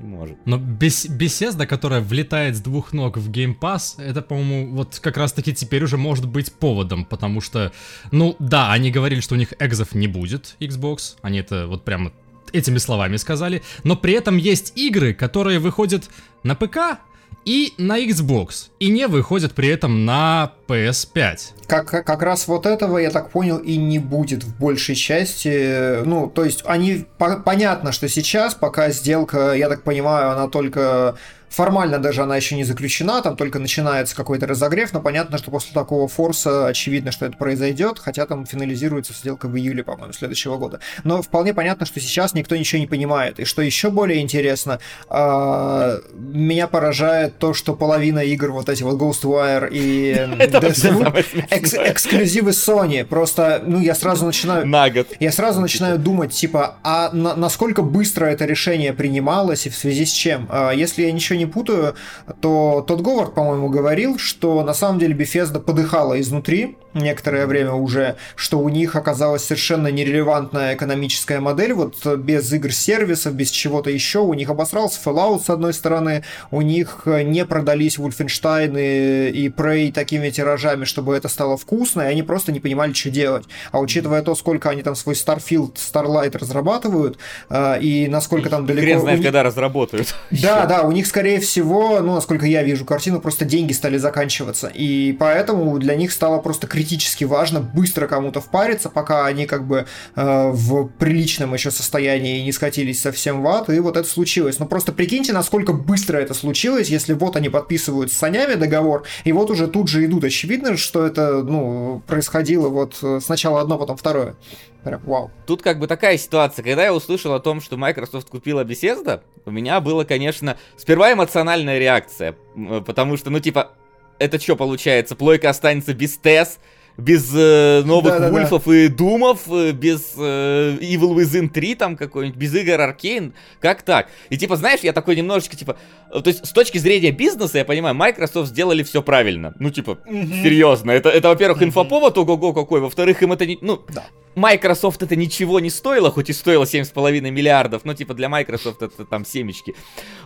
не может. Но бес беседа, которая влетает с двух ног в Game Pass, это, по-моему, вот как раз-таки теперь уже может быть поводом, потому что, ну да, они говорили, что у них экзов не будет, Xbox, они это вот прямо этими словами сказали, но при этом есть игры, которые выходят на ПК, и на Xbox, и не выходят при этом на PS5. Как, как раз вот этого, я так понял, и не будет в большей части. Ну, то есть, они по понятно, что сейчас, пока сделка, я так понимаю, она только Формально даже она еще не заключена, там только начинается какой-то разогрев, но понятно, что после такого форса очевидно, что это произойдет, хотя там финализируется сделка в июле, по-моему, следующего года. Но вполне понятно, что сейчас никто ничего не понимает. И что еще более интересно, э, меня поражает то, что половина игр, вот эти вот Ghostwire и Deathloop, эксклюзивы Sony. Просто, ну, я сразу начинаю... На год. Я сразу начинаю думать, типа, а насколько быстро это решение принималось и в связи с чем? А если я ничего не путаю, то тот Говард, по-моему, говорил, что на самом деле Bethesda подыхала изнутри некоторое время уже, что у них оказалась совершенно нерелевантная экономическая модель, вот без игр-сервисов, без чего-то еще. У них обосрался Fallout с одной стороны, у них не продались Wolfenstein и, и Prey таким ведь тиражами, чтобы это стало вкусно, и они просто не понимали, что делать. А учитывая то, сколько они там свой Starfield, Starlight разрабатывают, э, и насколько там далеко... Хрен знает, них- когда разработают. Да, да, у них, скорее всего, ну, насколько я вижу картину, просто деньги стали заканчиваться. И поэтому для них стало просто критически важно быстро кому-то впариться, пока они как бы э, в приличном еще состоянии не скатились совсем в ад, и вот это случилось. Но просто прикиньте, насколько быстро это случилось, если вот они подписывают с Санями договор, и вот уже тут же идут. Очевидно, что это, ну, происходило вот э, сначала одно, потом второе. Прям вау. Тут как бы такая ситуация, когда я услышал о том, что Microsoft купила Bethesda, у меня было, конечно, сперва эмоциональная реакция, м, потому что, ну, типа, это что получается, плойка останется без ТЭС, без э, новых Да-да-да. Вульфов и Думов, э, без э, Evil Within 3 там какой-нибудь, без игр Аркейн, как так? И типа, знаешь, я такой немножечко, типа, э, то есть с точки зрения бизнеса, я понимаю, Microsoft сделали все правильно. Ну, типа, серьезно, это, это во-первых, инфоповод ого-го какой, во-вторых, им это не, ну, Да. Microsoft это ничего не стоило, хоть и стоило 7,5 миллиардов, но типа для Microsoft это там семечки.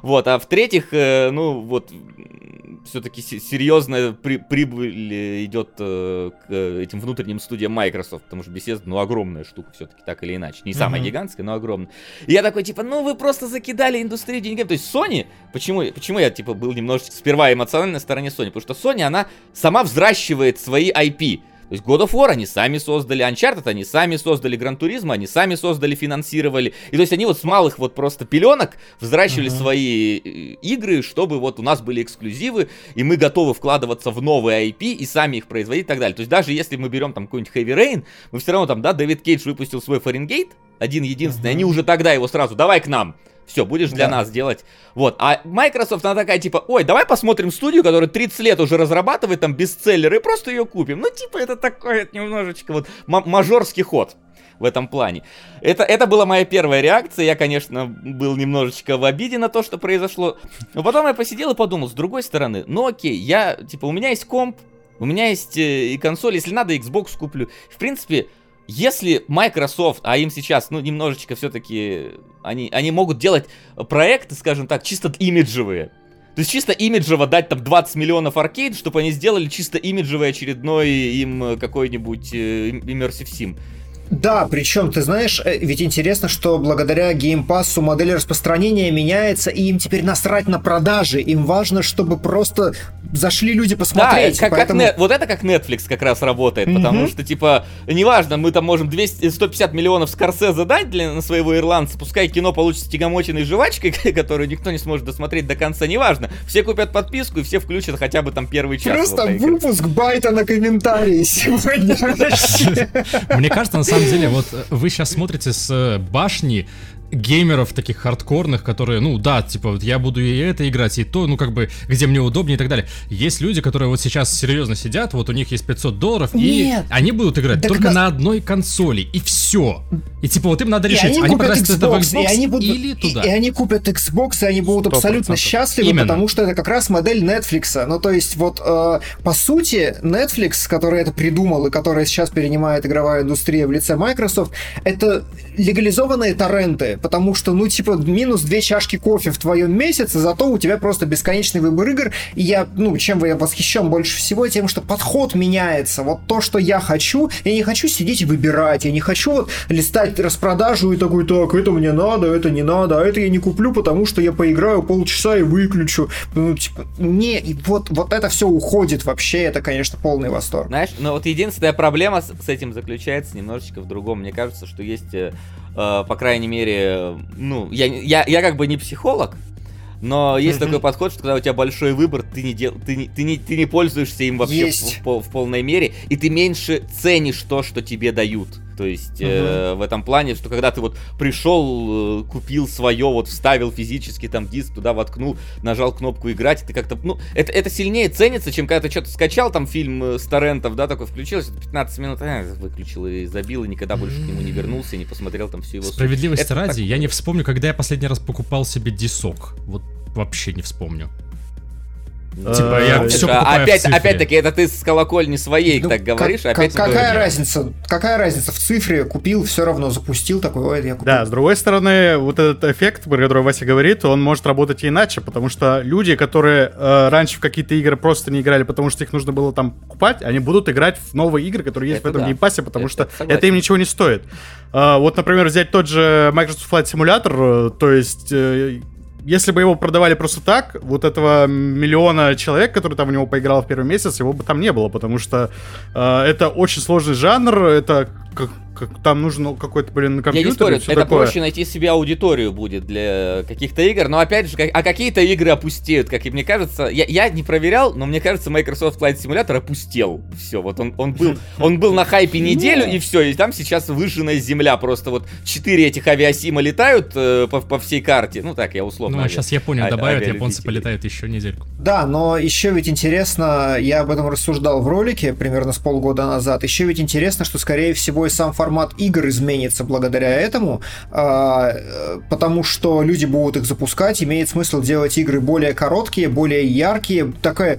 Вот, а в-третьих, э, ну вот, все-таки серьезная при- прибыль идет э, к э, этим внутренним студиям Microsoft, потому что Bethesda, ну, огромная штука все-таки, так или иначе. Не самая Мгм. гигантская, но огромная. И я такой, типа, ну вы просто закидали индустрию деньгами. То есть Sony, почему, почему я, типа, был немножечко сперва эмоционально на стороне Sony? Потому что Sony, она сама взращивает свои IP. То есть God of War они сами создали, Uncharted они сами создали, Gran Turismo они сами создали, финансировали. И то есть они вот с малых вот просто пеленок взращивали Мгм. свои э, игры, чтобы вот у нас были эксклюзивы, и мы готовы вкладываться в новые IP и сами их производить и так далее. То есть даже если мы берем там какой-нибудь Heavy Rain, мы все равно там, да, Дэвид Кейдж выпустил свой Фаренгейт, один единственный, Мгм. они уже тогда его сразу, давай к нам. Все, будешь для Да. нас делать. Вот. А Microsoft, она такая, типа, ой, давай посмотрим студию, которая 30 лет уже разрабатывает там бестселлеры, и просто ее купим. Ну, типа, это такой вот немножечко вот ма- мажорский ход в этом плане. Это, это была моя первая реакция. Я, конечно, был немножечко в обиде на то, что произошло. Но потом я посидел и подумал, с другой стороны, ну окей, я, типа, у меня есть комп, у меня есть э, и консоль, если надо, Xbox куплю. В принципе, если Microsoft, а им сейчас, ну, немножечко все-таки, они, они могут делать проекты, скажем так, чисто имиджевые. То есть чисто имиджево дать там 20 миллионов аркейд, чтобы они сделали чисто имиджевый очередной им какой-нибудь э, Immersive Sim. Да, причем, ты знаешь, э, ведь интересно, что благодаря геймпассу модель распространения меняется, и им теперь насрать на продажи. Им важно, чтобы просто зашли люди посмотреть. Да, как, как поэтому- Net- вот это как Netflix как раз работает, Мгм. потому что, типа, неважно, мы там можем 200, 150 миллионов Скорсезе дать для на своего ирландца, пускай кино получится тягомотиной жвачкой, которую никто не сможет досмотреть до конца, неважно. Все купят подписку и все включат хотя бы там первый час. Просто вот выпуск байта на комментарии сегодня. Мне кажется, на самом деле, вот вы сейчас смотрите с э, башни геймеров таких хардкорных, которые, ну да, типа, вот я буду и это играть, и то, ну как бы, где мне удобнее и так далее. Есть люди, которые вот сейчас серьезно сидят, вот у них есть 500 долларов, Нет. и они будут играть Так только на- на одной консоли, и все. И типа, вот им надо И решить, они они потратят это в Xbox, Xbox и они будут, или и- туда. И, они купят Xbox, и они будут Сто абсолютно процентов. счастливы, Именно. потому что это как раз модель Netflix. Ну, то есть, вот, э, по сути, Netflix, который это придумал и который сейчас перенимает игровая индустрия в лице Microsoft, это легализованные торренты, потому что, ну, типа, минус две чашки кофе в твоем месяце, зато у тебя просто бесконечный выбор игр, и я, ну, чем я восхищен больше всего, тем, что подход меняется. Вот то, что я хочу, я не хочу сидеть и выбирать, я не хочу вот листать распродажу и такой, так, это мне надо, это не надо, а это я не куплю, потому что я поиграю полчаса и выключу. Ну, типа, не, и вот, вот это все уходит вообще, это, конечно, полный восторг. Знаешь, но вот единственная проблема с, с этим заключается немножечко в другом. Мне кажется, что есть, э, э, по крайней мере, ну, я, я, я как бы не психолог, но есть такой подход, что когда у тебя большой выбор, ты не, дел, ты не, ты не, ты не пользуешься им вообще в, в в полной мере, и ты меньше ценишь то, что тебе дают. То есть э, в этом плане, что когда ты вот пришел, э, купил свое, вот вставил физически там диск, туда воткнул, нажал кнопку играть, ты как-то, ну, это, это сильнее ценится, чем когда ты что-то скачал, там фильм э, с торрентов, да, такой включился, 15 минут, а, выключил и забил, и никогда больше к нему не вернулся, и не посмотрел там всю его. Справедливости ради, такое. я не вспомню, когда я последний раз покупал себе диск. Вот вообще не вспомню. Типа, я Э, всё А, покупаю в опять, опять-таки, это ты с колокольни своей Ну, так говоришь, же какая разница? Какая разница? В цифре купил, все равно запустил такой, ой, я купил. Да, с другой стороны, вот этот эффект, про который Вася говорит, он может работать и иначе, потому что люди, которые э, раньше в какие-то игры просто не играли, потому что их нужно было там покупать, они будут играть в новые игры, которые есть в этом Game Pass'е, потому что это им ничего не стоит. А, вот, например, взять тот же Microsoft Flight Simulator, э, то есть... если бы его продавали просто так, вот этого миллиона человек, который там в него поиграл в первый месяц, его бы там не было, потому что э, это очень сложный жанр, это как, там нужно какой-то, блин, компьютер. Я не спорю, это такое. проще найти себе аудиторию будет для каких-то игр, но опять же, как- а какие-то игры опустеют, как и мне кажется, я, я не проверял, но мне кажется, Microsoft Flight Simulator опустел. Все, вот он, он был, он был на хайпе неделю и все, и там сейчас выжженная земля, просто вот четыре этих авиасима летают э, по, по всей карте, ну так я условно. Ну, а сейчас а- добавит, авиалюбители. японцы полетают еще недельку. Да, но еще ведь интересно, я об этом рассуждал в ролике примерно с полгода назад, еще ведь интересно, что скорее всего и сам формат игр изменится благодаря этому, а, потому что люди будут их запускать, имеет смысл делать игры более короткие, более яркие, такое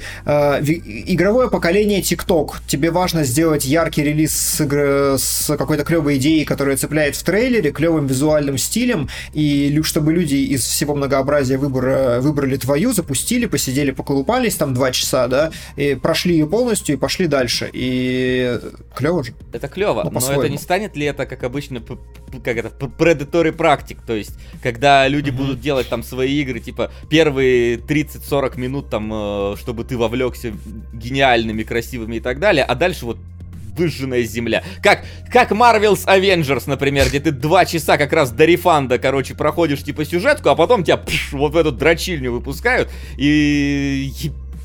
ви- игровое поколение TikTok. Тебе важно сделать яркий релиз с, игры, с какой-то клевой идеей, которая цепляет в трейлере, клевым визуальным стилем, и чтобы люди из всего многообразия выбора выбрали твою, запустили, посидели, поколупались там два часа, да, и прошли ее полностью и пошли дальше. И клево же. Это клево, Ну, но это не станет ли это, как обычно, как это, predatory практик, то есть, когда люди будут делать там свои игры, типа, первые 30-40 минут там, э, чтобы ты вовлекся гениальными, красивыми и так далее, а дальше вот выжженная земля. Как, как Marvel's Avengers, например, где ты два часа как раз до рефанда, короче, проходишь типа сюжетку, а потом тебя пш, вот в эту дрочильню выпускают и...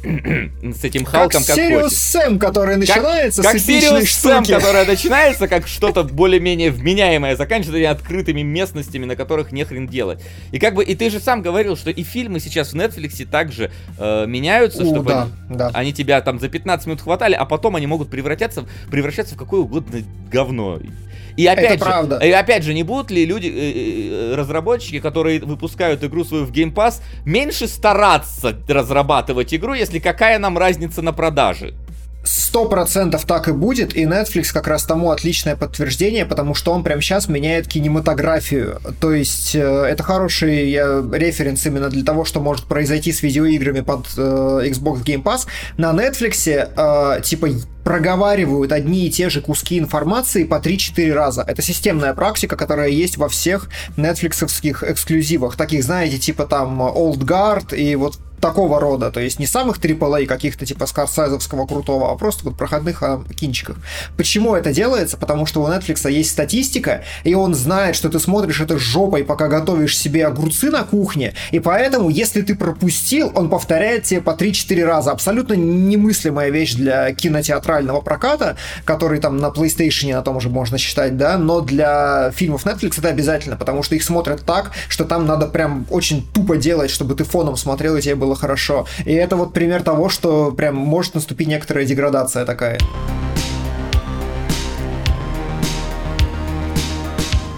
с этим Халком как, Сириус хочешь. Сэм, который начинается Как с эпичной Сириус Сэм, штуки. которая начинается как что-то более-менее вменяемое, заканчивается открытыми местностями, на которых нехрен делать. И как бы, и ты же сам говорил, что и фильмы сейчас в Netflix также э, меняются, У, чтобы да, они, да. они тебя там за 15 минут хватали, а потом они могут превратиться, превращаться в какое угодно говно. И опять, Это же, правда. и опять же, не будут ли люди, э, э, разработчики, которые выпускают игру свою в Game Pass, меньше стараться разрабатывать игру, если какая нам разница на продаже? Сто процентов так и будет, и Netflix как раз тому отличное подтверждение, потому что он прямо сейчас меняет кинематографию. То есть э, это хороший э, референс именно для того, что может произойти с видеоиграми под э, Xbox Game Pass. На Netflix э, типа проговаривают одни и те же куски информации по 3-4 раза. Это системная практика, которая есть во всех нетфликсовских эксклюзивах. Таких, знаете, типа там Old Guard и вот такого рода, то есть не самых AAA каких-то типа скорсайзовского крутого, а просто вот проходных а, кинчиков. Почему это делается? Потому что у Netflix есть статистика, и он знает, что ты смотришь это жопой, пока готовишь себе огурцы на кухне, и поэтому, если ты пропустил, он повторяет тебе по 3-4 раза. Абсолютно немыслимая вещь для кинотеатрального проката, который там на PlayStation на том же можно считать, да, но для фильмов Netflix это обязательно, потому что их смотрят так, что там надо прям очень тупо делать, чтобы ты фоном смотрел и тебе было хорошо. И это вот пример того, что прям может наступить некоторая деградация такая.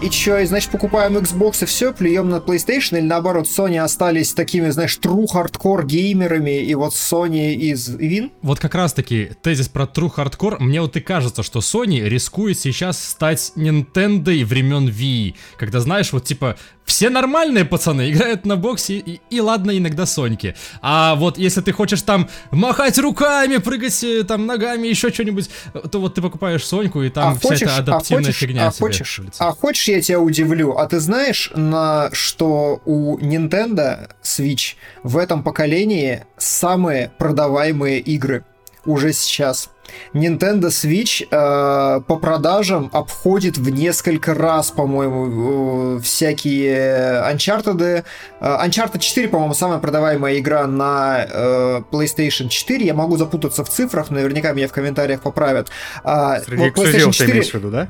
И чё, и значит покупаем Xbox и все, плюем на PlayStation, или наоборот, Sony остались такими, знаешь, true hardcore геймерами, и вот Sony из Win? Вот как раз таки тезис про True Hardcore, мне вот и кажется, что Sony рискует сейчас стать Nintendo времен Wii, когда знаешь, вот типа все нормальные пацаны играют на боксе и, и ладно иногда Соньки. А вот если ты хочешь там махать руками, прыгать э, там ногами, еще что-нибудь, то вот ты покупаешь Соньку и там а вся хочешь, эта адаптивная а хочешь, фигня а тебе хочешь, а хочешь, я тебя удивлю? А ты знаешь, на что у Nintendo Switch в этом поколении самые продаваемые игры уже сейчас? Nintendo Switch э, по продажам обходит в несколько раз, по-моему, э, всякие Uncharted. Э, Uncharted 4, по-моему, самая продаваемая игра на э, PlayStation 4. Я могу запутаться в цифрах, наверняка меня в комментариях поправят. А, Среди вот PlayStation эксклюзивов ты имеешь в виду, да?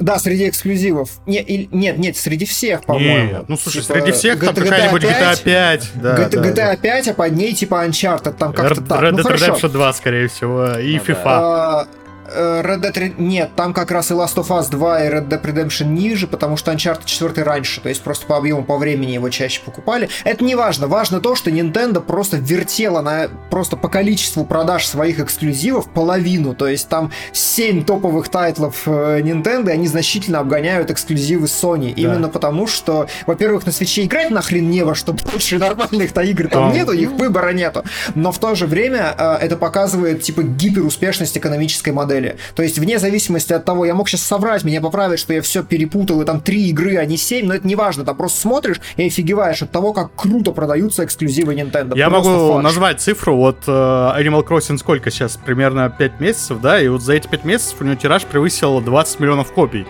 Да, среди эксклюзивов. Не, и- нет, нет, среди всех, по-моему. Нет, ну слушай, Типа, среди всех там какая-нибудь GTA 5, 5, да, GTA, да, да. GTA 5, а под ней типа Uncharted, там как-то Red так. Red ну Dead хорошо. Redemption 2, скорее всего, и Ну да. FIFA. А, Э, Red Dead... Нет, там как раз и Last of Us 2 и Red Dead Redemption ниже, потому что Uncharted 4 раньше, то есть просто по объему, по времени его чаще покупали. Это не важно. Важно то, что Nintendo просто вертела на просто по количеству продаж своих эксклюзивов половину. То есть там 7 топовых тайтлов э, Nintendo, и они значительно обгоняют эксклюзивы Sony. Именно потому, что, во-первых, на свече играть нахрен не во что больше нормальных-то игр там А. нету, их выбора нету. Но в то же время э, это показывает типа гиперуспешность экономической модели. То есть вне зависимости от того, я мог сейчас соврать, меня поправить, что я все перепутал, и там три игры, а не семь, но это не важно. Там просто смотришь и офигеваешь от того, как круто продаются эксклюзивы Nintendo. Я Просто могу фарш. назвать цифру, вот э, Animal Crossing сколько сейчас? Примерно 5 месяцев, да? И вот за эти 5 месяцев у него тираж превысил 20 миллионов копий.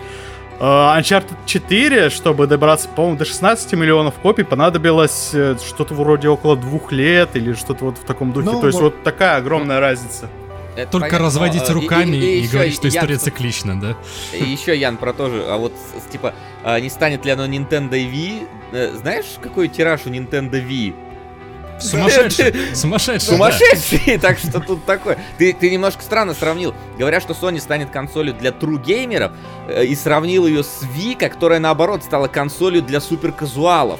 Э, Uncharted 4, чтобы добраться, по-моему, до 16 миллионов копий, понадобилось э, что-то вроде около двух лет или что-то вот в таком духе. Ну, То есть вот- вот такая огромная разница. Это Только понятно, разводить но, э, руками и, ещё говорить, что Ян история тут- циклична, да? И еще, Ян, про то же, а вот, типа, а не станет ли оно Nintendo Wii? Э, Знаешь, какой тираж у Nintendo Wii? Сумасшедший, сумасшедший. Сумасшедший, так что тут такое. Ты, ты немножко странно сравнил. Говорят, что Sony станет консолью для true геймеров, э, и сравнил ее с Wii, которая, наоборот, стала консолью для суперказуалов.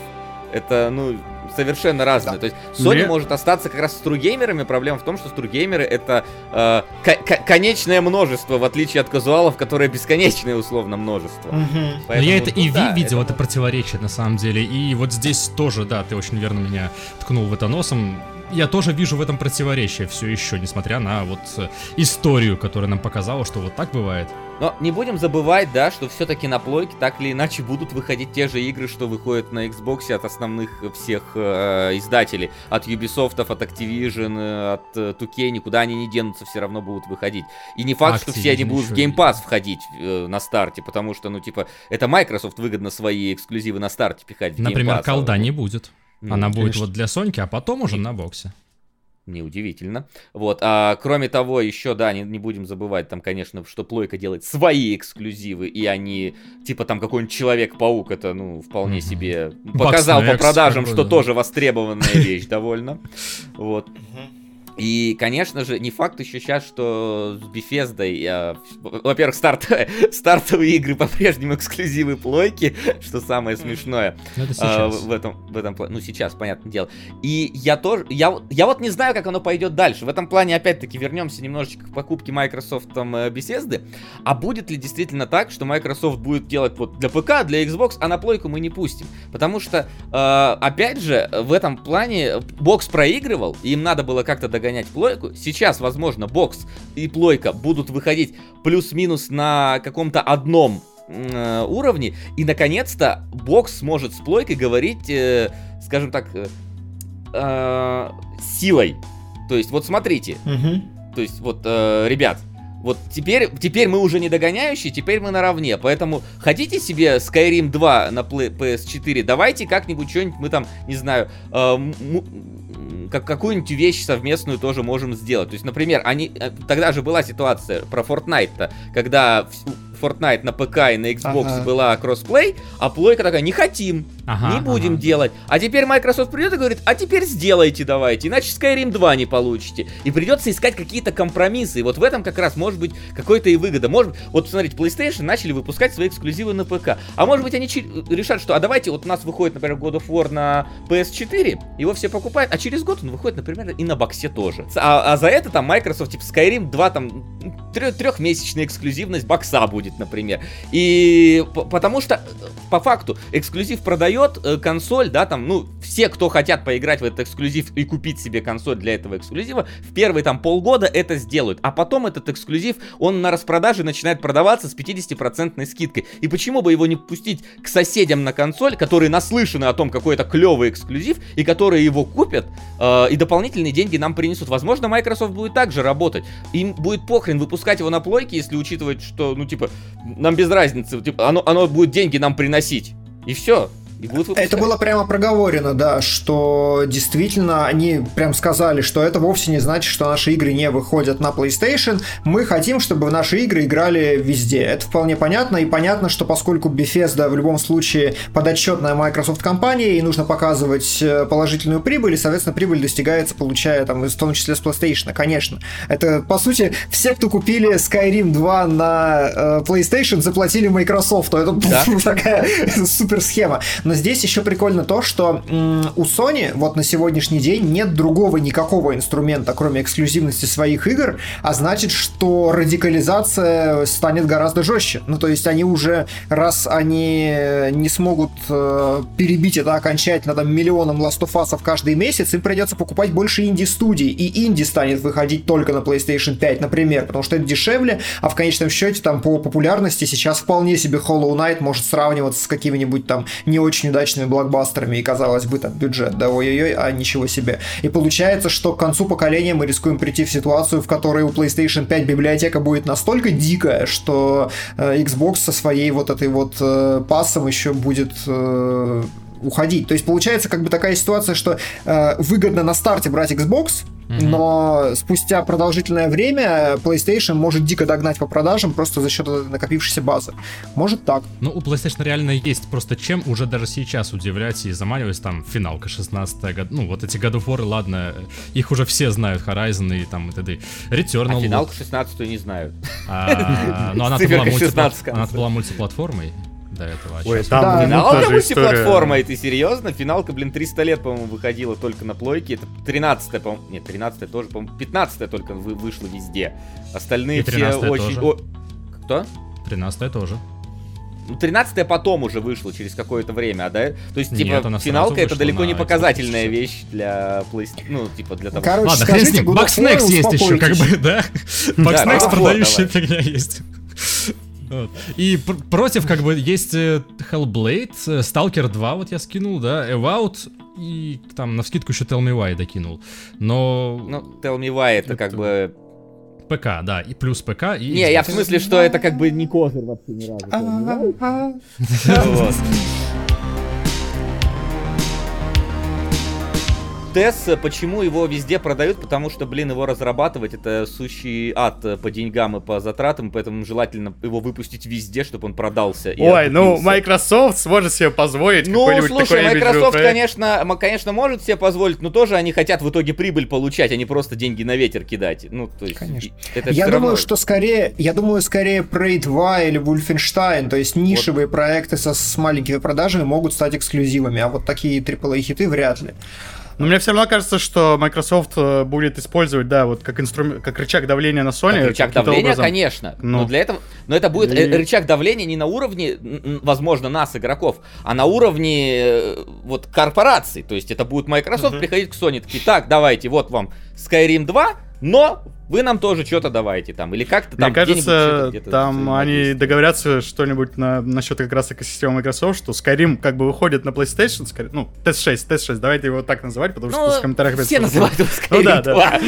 Это, ну, совершенно разное. То есть Sony Мне- может остаться как раз с тру-геймерами. Проблема в том, что тру-геймеры это э, ко- конечное множество, в отличие от казуалов, которые бесконечное условно множество. Мгм. Но Поэтому я это тут и да, видел, это может- противоречие на самом деле. И вот здесь тоже, да, ты очень верно меня ткнул в это носом. Я тоже вижу в этом противоречие все еще, несмотря на вот э, историю, которая нам показала, что вот так бывает. Но не будем забывать, да, что все-таки на плойке так или иначе будут выходить те же игры, что выходят на Xbox от основных всех э, издателей. От Ubisoft, от Activision, э, от э, 2K, никуда они не денутся, все равно будут выходить. И не факт, что все они Activision будут в Game Pass входить э, на старте, потому что, ну, типа, это Microsoft выгодно свои эксклюзивы на старте пихать в Game Например, Pass, а колда не будет. Ну, Она будет конечно. вот для Соньки, а потом уже на боксе. Неудивительно. Вот. А кроме того, еще, да, не, не будем забывать, там, конечно, что Плойка делает свои эксклюзивы, и они, типа, там, какой-нибудь Человек-паук, это, ну, вполне себе Бакс показал на по продажам, что да. тоже востребованная вещь довольно. Вот. И, конечно же, не факт еще сейчас, что с Bethesda, а, в- во-первых, старт, стартовые игры по-прежнему эксклюзивы плойки, что самое смешное. Ну, это А, сейчас. в этом, в этом. Ну, сейчас, понятное дело. И я тоже, я, вот- я вот не знаю, как оно пойдет дальше. В этом плане, опять-таки, вернемся немножечко к покупке Microsoft там, э, Bethesda. А будет ли действительно так, что Microsoft будет делать вот для ПК, для Xbox, а на плойку мы не пустим? Потому что, э, опять же, в этом плане бокс проигрывал, и им надо было как-то догонять плойку. Сейчас, возможно, бокс и плойка будут выходить плюс-минус на каком-то одном э, уровне, и наконец-то бокс сможет с плойкой говорить, э, скажем так, э, э, силой. То есть, вот смотрите, Мгм. то есть, вот, э, ребят, вот теперь, теперь мы уже не догоняющие, теперь мы наравне. Поэтому хотите себе Skyrim 2 на Play- PS4, давайте как-нибудь что-нибудь мы там, не знаю, э, как, какую-нибудь вещь совместную тоже можем сделать. То есть, например, они, э, тогда же была ситуация про Fortnite-то, когда Fortnite на ПК и на Xbox Ага. была кроссплей, а плойка такая, не хотим, Ага, не будем ага. делать. А теперь Microsoft придет и говорит, а теперь сделайте давайте, иначе Skyrim 2 не получите. И придется искать какие-то компромиссы. И вот в этом как раз может быть какой-то и выгода. Может, вот смотрите, PlayStation начали выпускать свои эксклюзивы на ПК. А может быть они решат, что а давайте вот у нас выходит, например, God of War на PS4, его все покупают, а через год он выходит, например, и на боксе тоже. А, а за это там Microsoft, типа Skyrim 2, там трехмесячная эксклюзивность бокса будет, например. И потому что, по факту, эксклюзив продает э, консоль, да, там, ну, все, кто хотят поиграть в этот эксклюзив и купить себе консоль для этого эксклюзива, в первые там полгода это сделают. А потом этот эксклюзив, он на распродаже начинает продаваться с 50% скидкой. И почему бы его не пустить к соседям на консоль, которые наслышаны о том, какой это клевый эксклюзив, и которые его купят, э, и дополнительные деньги нам принесут. Возможно, Microsoft будет также работать. Им будет похрен выпускать его на плойке, если учитывать, что, ну, типа, нам без разницы, типа, оно, оно будет деньги нам приносить. И все. И будут выпускать. Это было прямо проговорено, да, что действительно они прям сказали, что это вовсе не значит, что наши игры не выходят на PlayStation. Мы хотим, чтобы наши игры играли везде. Это вполне понятно. И понятно, что поскольку Bethesda в любом случае подотчетная Microsoft компания, и нужно показывать э, положительную прибыль, и, соответственно, прибыль достигается, получая там, в том числе с PlayStation, конечно. Это, по сути, все, кто купили Skyrim 2 на э, PlayStation, заплатили Microsoft. Это да? такая супер схема. Но здесь еще прикольно то, что у Sony вот на сегодняшний день нет другого никакого инструмента, кроме эксклюзивности своих игр, а значит, что радикализация станет гораздо жестче. Ну, то есть они уже, раз они не смогут э, перебить это окончательно там миллионом Last of Us каждый месяц, им придется покупать больше инди-студий, и инди станет выходить только на PlayStation 5, например, потому что это дешевле, а в конечном счете там по популярности сейчас вполне себе Hollow Knight может сравниваться с какими-нибудь там не очень очень удачными блокбастерами, и казалось бы, там бюджет, да, ой-ой-ой, а ничего себе. И получается, что к концу поколения мы рискуем прийти в ситуацию, в которой у PlayStation 5 библиотека будет настолько дикая, что э, Xbox со своей вот этой вот э, пассом еще будет э, уходить. То есть получается как бы такая ситуация, что э, выгодно на старте брать Xbox, Mm-hmm. Но спустя продолжительное время PlayStation может дико догнать по продажам просто за счет накопившейся базы. Может так. Ну, у PlayStation реально есть просто чем уже даже сейчас удивлять и заманивать. Там финалка 16 год. Ну, вот эти God of War, ладно, их уже все знают, Horizon и там и т.д. Returnal. А финалку 16 не знают. А, но она была мультиплатформой до этого. Ой, там да, финалка мультиплатформа, и ты серьезно? Финалка, блин, 300 лет, по-моему, выходила только на плойке. Это 13 по-моему, нет, 13 тоже, по-моему, 15 только вы, вышло везде. Остальные все очень... О... Кто? 13 тоже. Ну, 13 потом уже вышло через какое-то время, а да? То есть, типа, Нет, финалка это далеко не показательная вещь для PlayStation. Ну, типа, для того, Короче, Ладно, хрен с ним. Бакснекс есть еще, как бы, да? Бакснекс продающая фигня есть. Вот. И пр- против, как бы, есть э, Hellblade, э, Stalker 2, вот я скинул, да, Evout, и там на скидку еще Tell Me Why докинул. Но... Ну, Tell Me Why это, это... как бы... ПК, да, и плюс ПК, и... Не, я в смысле, что это как бы не козырь вообще ни разу. Тесс, почему его везде продают? Потому что, блин, его разрабатывать это сущий ад по деньгам и по затратам, поэтому желательно его выпустить везде, чтобы он продался. Ой, ну Microsoft сможет себе позволить Ну, слушай, Microsoft, конечно, конечно, может себе позволить, но тоже они хотят в итоге прибыль получать, а не просто деньги на ветер кидать. Ну, то есть, конечно. Это я думаю, равно... что скорее, я думаю, скорее Prey 2 или Wolfenstein, то есть нишевые вот. проекты со, с маленькими продажами могут стать эксклюзивами, а вот такие AAA хиты вряд ли. Но мне все равно кажется, что Microsoft э, будет использовать, да, вот как инструмент, как рычаг давления на Sony. Как рычаг давления, образом. конечно. Ну. Но для этого, но это будет и... рычаг давления не на уровне, возможно, нас игроков, а на уровне э, вот корпораций. То есть это будет Microsoft uh-huh. приходить к Sony, такие, так, давайте, вот вам Skyrim 2, но вы нам тоже что-то давайте там, или как-то там. Мне кажется, там они договорятся что-нибудь на, насчет как раз экосистемы Microsoft, что Skyrim как бы выходит на PlayStation, Skyrim, ну, TS6, TS6, давайте его так называть, потому что ну, в комментариях... Все называют его Skyrim ну, да, да.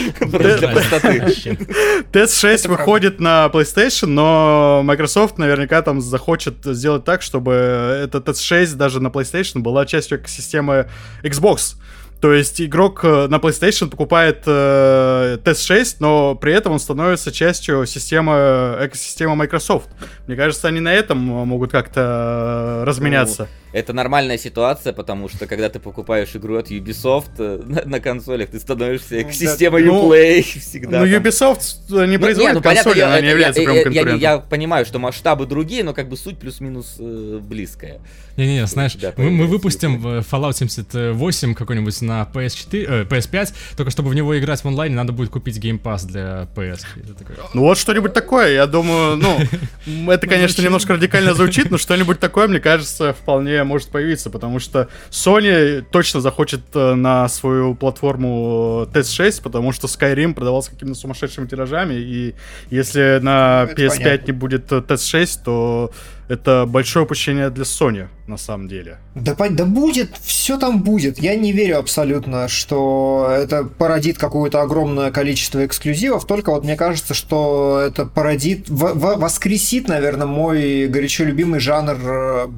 TS6 выходит на PlayStation, но Microsoft наверняка там захочет сделать так, чтобы эта TS6 даже на PlayStation была частью экосистемы Xbox. То есть игрок э, на PlayStation покупает э, TS6, но при этом он становится частью системы, экосистемы Microsoft. Мне кажется, они на этом могут как-то э, разменяться. Ну, это нормальная ситуация, потому что когда ты покупаешь игру от Ubisoft э, на, на консолях, ты становишься экосистемой ну, Uplay всегда. Ну, Ubisoft э, не производит ну, консоли, понятно, она я, не является я, прям конкурентом. Я, я, я понимаю, что масштабы другие, но как бы суть плюс-минус э, близкая. Не-не-не, знаешь, да, мы, мы выпустим Fallout 78 какой-нибудь на PS4, э, PS5, только чтобы в него играть в онлайне, надо будет купить Game Pass для PS. Такой... Ну вот что-нибудь такое, я думаю, ну, это, конечно, немножко радикально звучит, но что-нибудь такое, мне кажется, вполне может появиться, потому что Sony точно захочет э, на свою платформу TS6, потому что Skyrim продавался какими-то сумасшедшими тиражами, и если на ну, PS5 понятно. не будет TS6, то это большое упущение для Sony, на самом деле. Да, да будет, все там будет. Я не верю абсолютно, что это породит какое-то огромное количество эксклюзивов, только вот мне кажется, что это породит, воскресит, наверное, мой горячо любимый жанр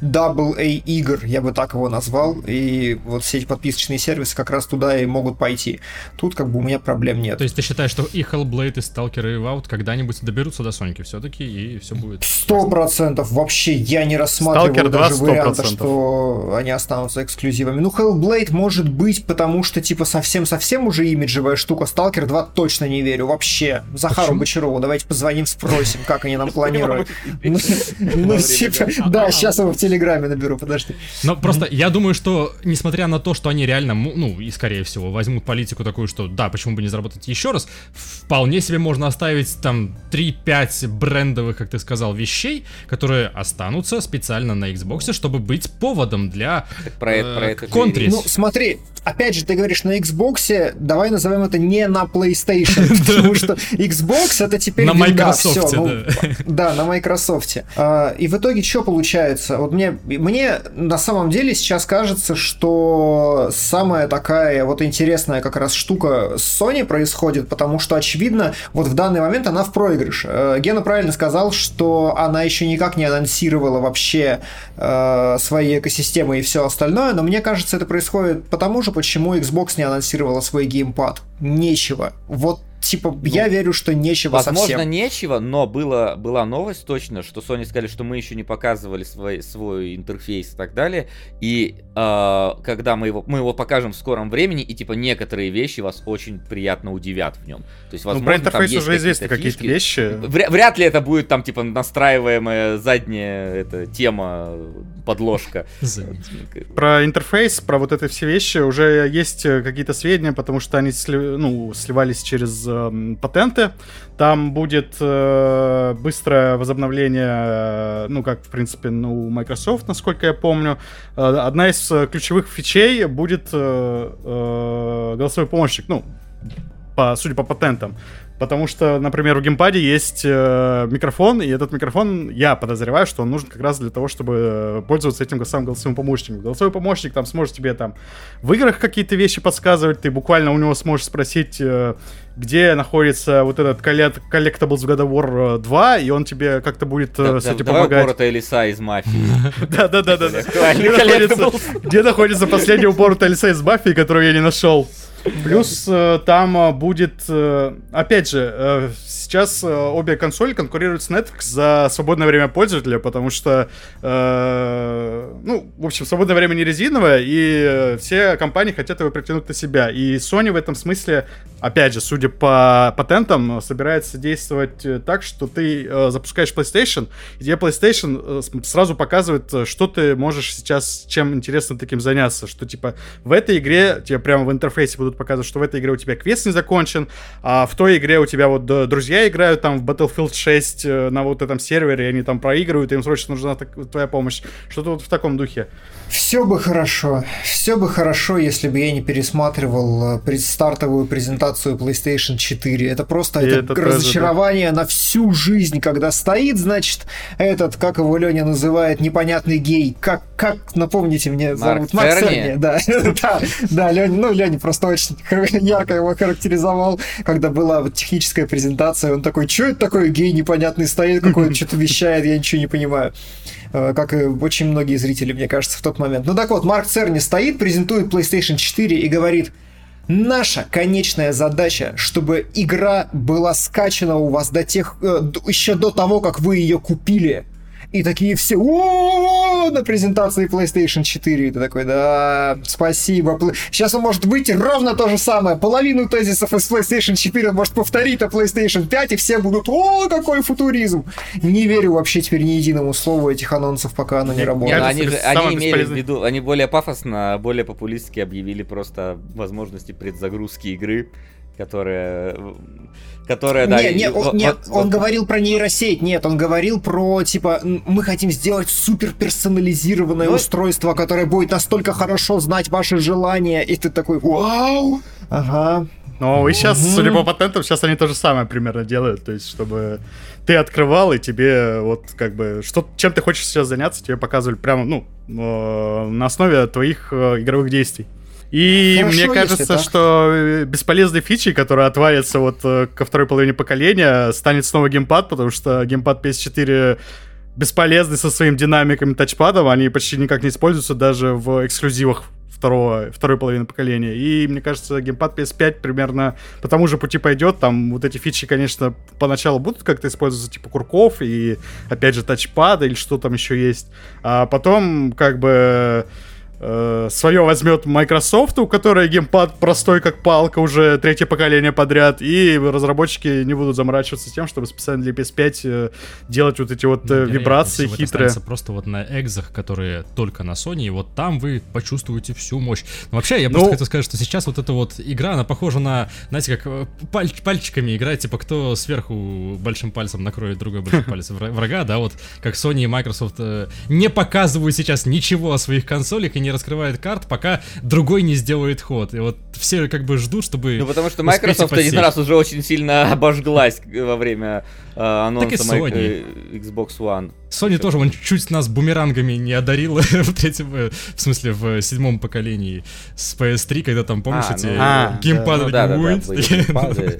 э, AA игр, я бы так его назвал, и вот все эти подписочные сервисы как раз туда и могут пойти. Тут как бы у меня проблем нет. То есть ты считаешь, что и Hellblade, и Stalker, и Vault когда-нибудь доберутся до Соньки все-таки, и все будет? Сто процентов. Вообще я не рассматриваю Stalker 2 даже варианта, 100%. что они останутся эксклюзивами. Ну, Hellblade может быть, потому что, типа, совсем-совсем уже имиджевая штука. Stalker 2 точно не верю. Вообще. Захару Почему? Бочарову давайте позвоним, спросим, как они нам планируют. Ну, ну, типа, да, сейчас его в Телеграме наберу, подожди. Но просто я думаю, что несмотря на то, что они реально, ну и скорее всего, возьмут политику такую, что да, почему бы не заработать еще раз, вполне себе можно оставить там 3-5 брендовых, как ты сказал, вещей, которые останутся специально на Xbox, чтобы быть поводом для Так про это- про э, это. Ну, смотри, опять же, ты говоришь на Xbox, давай назовем это не на PlayStation, потому что Xbox это теперь На Microsoft, ну, да. Да, на Microsoft. А, И в итоге что получается? Вот мне, мне на самом деле сейчас кажется, что самая такая вот интересная как раз штука с Sony происходит, потому что, очевидно, вот в данный момент она в проигрыше. Э, Гена правильно сказал, что она еще никак не анонсировала вообще э, свои экосистемы и все остальное, но мне кажется, это происходит потому же, почему Xbox не анонсировала свой геймпад. Нечего. Вот Типа, я верю, что нечего Возможно, совсем. нечего, но было, была новость точно, что Sony сказали, что мы еще не показывали свой, свой интерфейс и так далее. И э, когда мы его, мы его покажем в скором времени, и типа некоторые вещи вас очень приятно удивят в нем. То есть, Ну, возможно, про там интерфейс есть уже известны какие-то вещи. Вря- вряд ли это будет там типа настраиваемая задняя эта тема, подложка. Про интерфейс, про вот это все вещи уже есть э, какие-то сведения, потому что они ну, сливались через патенты. Там будет э, быстрое возобновление, э, ну, как, в принципе, ну, у Microsoft, насколько я помню. Э, одна из э, ключевых фичей будет э, э, голосовой помощник, ну, по, судя по патентам. Потому что, например, в геймпаде есть э, микрофон, и этот микрофон, я подозреваю, что он нужен как раз для того, чтобы э, пользоваться этим самым голосовым помощником. Голосовой помощник там сможет тебе там в играх какие-то вещи подсказывать, ты буквально у него сможешь спросить, э, где находится вот этот коллект- Collectibles God of War э, 2, и он тебе как-то будет э, Да- с да- этим Давай помогать. упоротая лиса из мафии. Актуальный Где находится, collectibles. где находится последний упоротая лица из Баффи, которую я не нашел. Плюс э, там э, будет, э, опять же, сейчас обе консоли конкурируют с Netflix за свободное время пользователя, потому что, ну, в общем, свободное время не резиновое, и все компании хотят его притянуть на себя. И Sony в этом смысле, опять же, судя по патентам, собирается действовать так, что ты запускаешь PlayStation, и тебе PlayStation сразу показывает, что ты можешь сейчас, чем интересно таким заняться, что типа в этой игре тебе прямо в интерфейсе будут показывать, что в этой игре у тебя квест не закончен, а в той игре у тебя вот друзья играют там в Battlefield 6 э, на вот этом сервере, и они там проигрывают, и им срочно нужна твоя помощь. Что-то вот в таком духе. Все бы хорошо. Все бы хорошо, если бы я не пересматривал э, предстартовую презентацию PlayStation 4. Это просто это это тоже, разочарование на всю жизнь, когда стоит, значит, этот, как его Леня называет, непонятный гей. Как, как напомните мне, Марк зовут Марк Церни? Церни, Да, да, да, Леня, ну, Леня просто очень ярко его характеризовал, когда была вот техническая презентация, он такой, что это такое гей непонятный стоит, какой-то что-то вещает, я ничего не понимаю Э, как и очень многие зрители, мне кажется, в тот момент. Ну так вот, Марк Церни стоит, презентует PlayStation 4 и говорит, Наша конечная задача, чтобы игра была скачана у вас до тех, э, еще до того, как вы ее купили. И такие все «О-о-о!» на презентации PlayStation 4. И ты такой, да, спасибо. Сейчас он может выйти ровно то же самое. Половину тезисов из PlayStation 4 он может повторить на PlayStation 5, и все будут «О, какой футуризм!» Не верю вообще теперь ни единому слову этих анонсов, пока оно не работает. они же они имели в виду, они более пафосно, более популистски объявили просто возможности предзагрузки игры, которая, которая, да, не, и- не, вот- он, нет, вот- он вот- говорил про нейросеть, нет, он говорил про, типа, мы хотим сделать супер персонализированное Ну, устройство, которое будет настолько хорошо знать ваши желания, и ты такой, вау, ага, Но и сейчас, Мгм. судя по патентам, сейчас они то же самое примерно делают. То есть, чтобы ты открывал, и тебе вот как бы, что, чем ты хочешь сейчас заняться, тебе показывали прямо, ну, э, на основе твоих э, игровых действий. И Хорошо, мне кажется, что э, бесполезной фичей, которая отвалится вот э, ко второй половине поколения, станет снова геймпад, потому что геймпад PS4 бесполезны со своим динамиком и тачпадом, они почти никак не используются даже в эксклюзивах второго, второй половины поколения. И мне кажется, геймпад PS5 примерно по тому же пути пойдет. Там вот эти фичи, конечно, поначалу будут как-то использоваться, типа курков и, опять же, тачпада или что там еще есть. А потом, как бы э, свое возьмет Microsoft, у которой геймпад простой как палка уже третье поколение подряд, и разработчики не будут заморачиваться тем, чтобы специально для PS5 э, делать вот эти вот э, вибрации всего это хитрые. останется просто вот на экзах, которые только на Sony, и вот там вы почувствуете всю мощь. Но вообще, я просто Ну- хотел сказать, что сейчас вот эта вот игра, она похожа на, знаете, как паль- пальчиками играть, типа кто сверху большим пальцем накроет другой большой палец вра- врага, да, вот как Sony и Microsoft не показывают сейчас ничего о своих консолях и не раскрывают карт, пока другой не сделает ход. И вот все как бы ждут, чтобы... Ну, потому что Microsoft один раз уже очень сильно обожглась во время э, анонса Так и Sony. э, Xbox One. Sony тоже, он чуть нас бумерангами не одарила в третьем, э, в смысле, в седьмом поколении с PS3, когда там, помнишь, А, эти ну, а, геймпады Ну да, да, да, геймпады.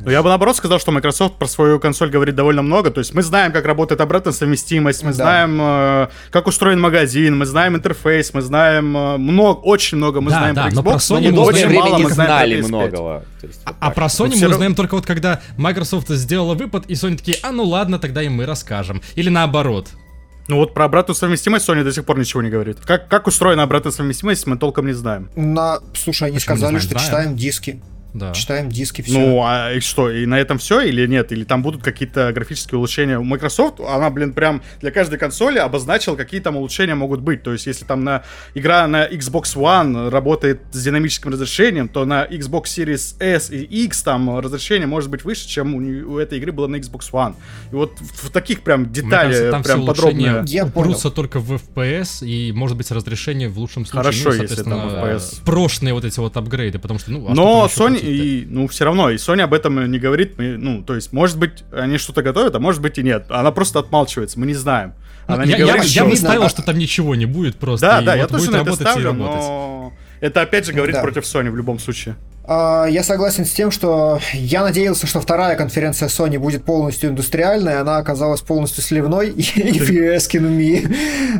Ну, я бы наоборот сказал, что Microsoft про свою консоль говорит довольно много. То есть мы знаем, как работает обратная совместимость, мы Да. знаем, э, как устроен магазин, мы знаем интерфейс, мы знаем э, много, очень много мы Да, знаем да, про но Xbox, про Sony но мы очень мало не мы знаем про знали PS5. многого. Есть, вот А так про. Sony мы всё узнаем только вот когда Microsoft сделала выпад, и Sony такие, а ну ладно, тогда и мы расскажем. Или наоборот. Ну вот про обратную совместимость Sony до сих пор ничего не говорит. Как, как устроена обратная совместимость, мы толком не знаем. На... Слушай, они Почему сказали, знаем? что Знаем. читаем диски. Да. Читаем диски, все. Ну, а и что, и на этом все или нет? Или там будут какие-то графические улучшения? У Microsoft, она, блин, прям для каждой консоли обозначила, какие там улучшения могут быть. То есть, если там на игра на Xbox One работает с динамическим разрешением, то на Xbox Series S и X там разрешение может быть выше, чем у, у этой игры было на Xbox One. И вот в, в таких прям детали, кажется, там прям подробно. Я только в FPS, и, может быть, разрешение в лучшем случае. Хорошо, ну, если там соответственно, FPS. Прошлые вот эти вот апгрейды, потому что, ну, а Но Sony? И, ну, все равно, и Sony об этом не говорит, мы, ну, то есть, может быть, они что-то готовят, а может быть и нет. Она просто отмалчивается, мы не знаем. Ну, Она я, не говорит, я, что... я бы ставил, что там ничего не будет просто. Да, и да, вот я тоже будет на это работать ставлю, и работать. но это опять же говорит Да. против Sony в любом случае. А, Я согласен с тем, что я надеялся, что вторая конференция Sony будет полностью индустриальной, она оказалась полностью сливной, asking me.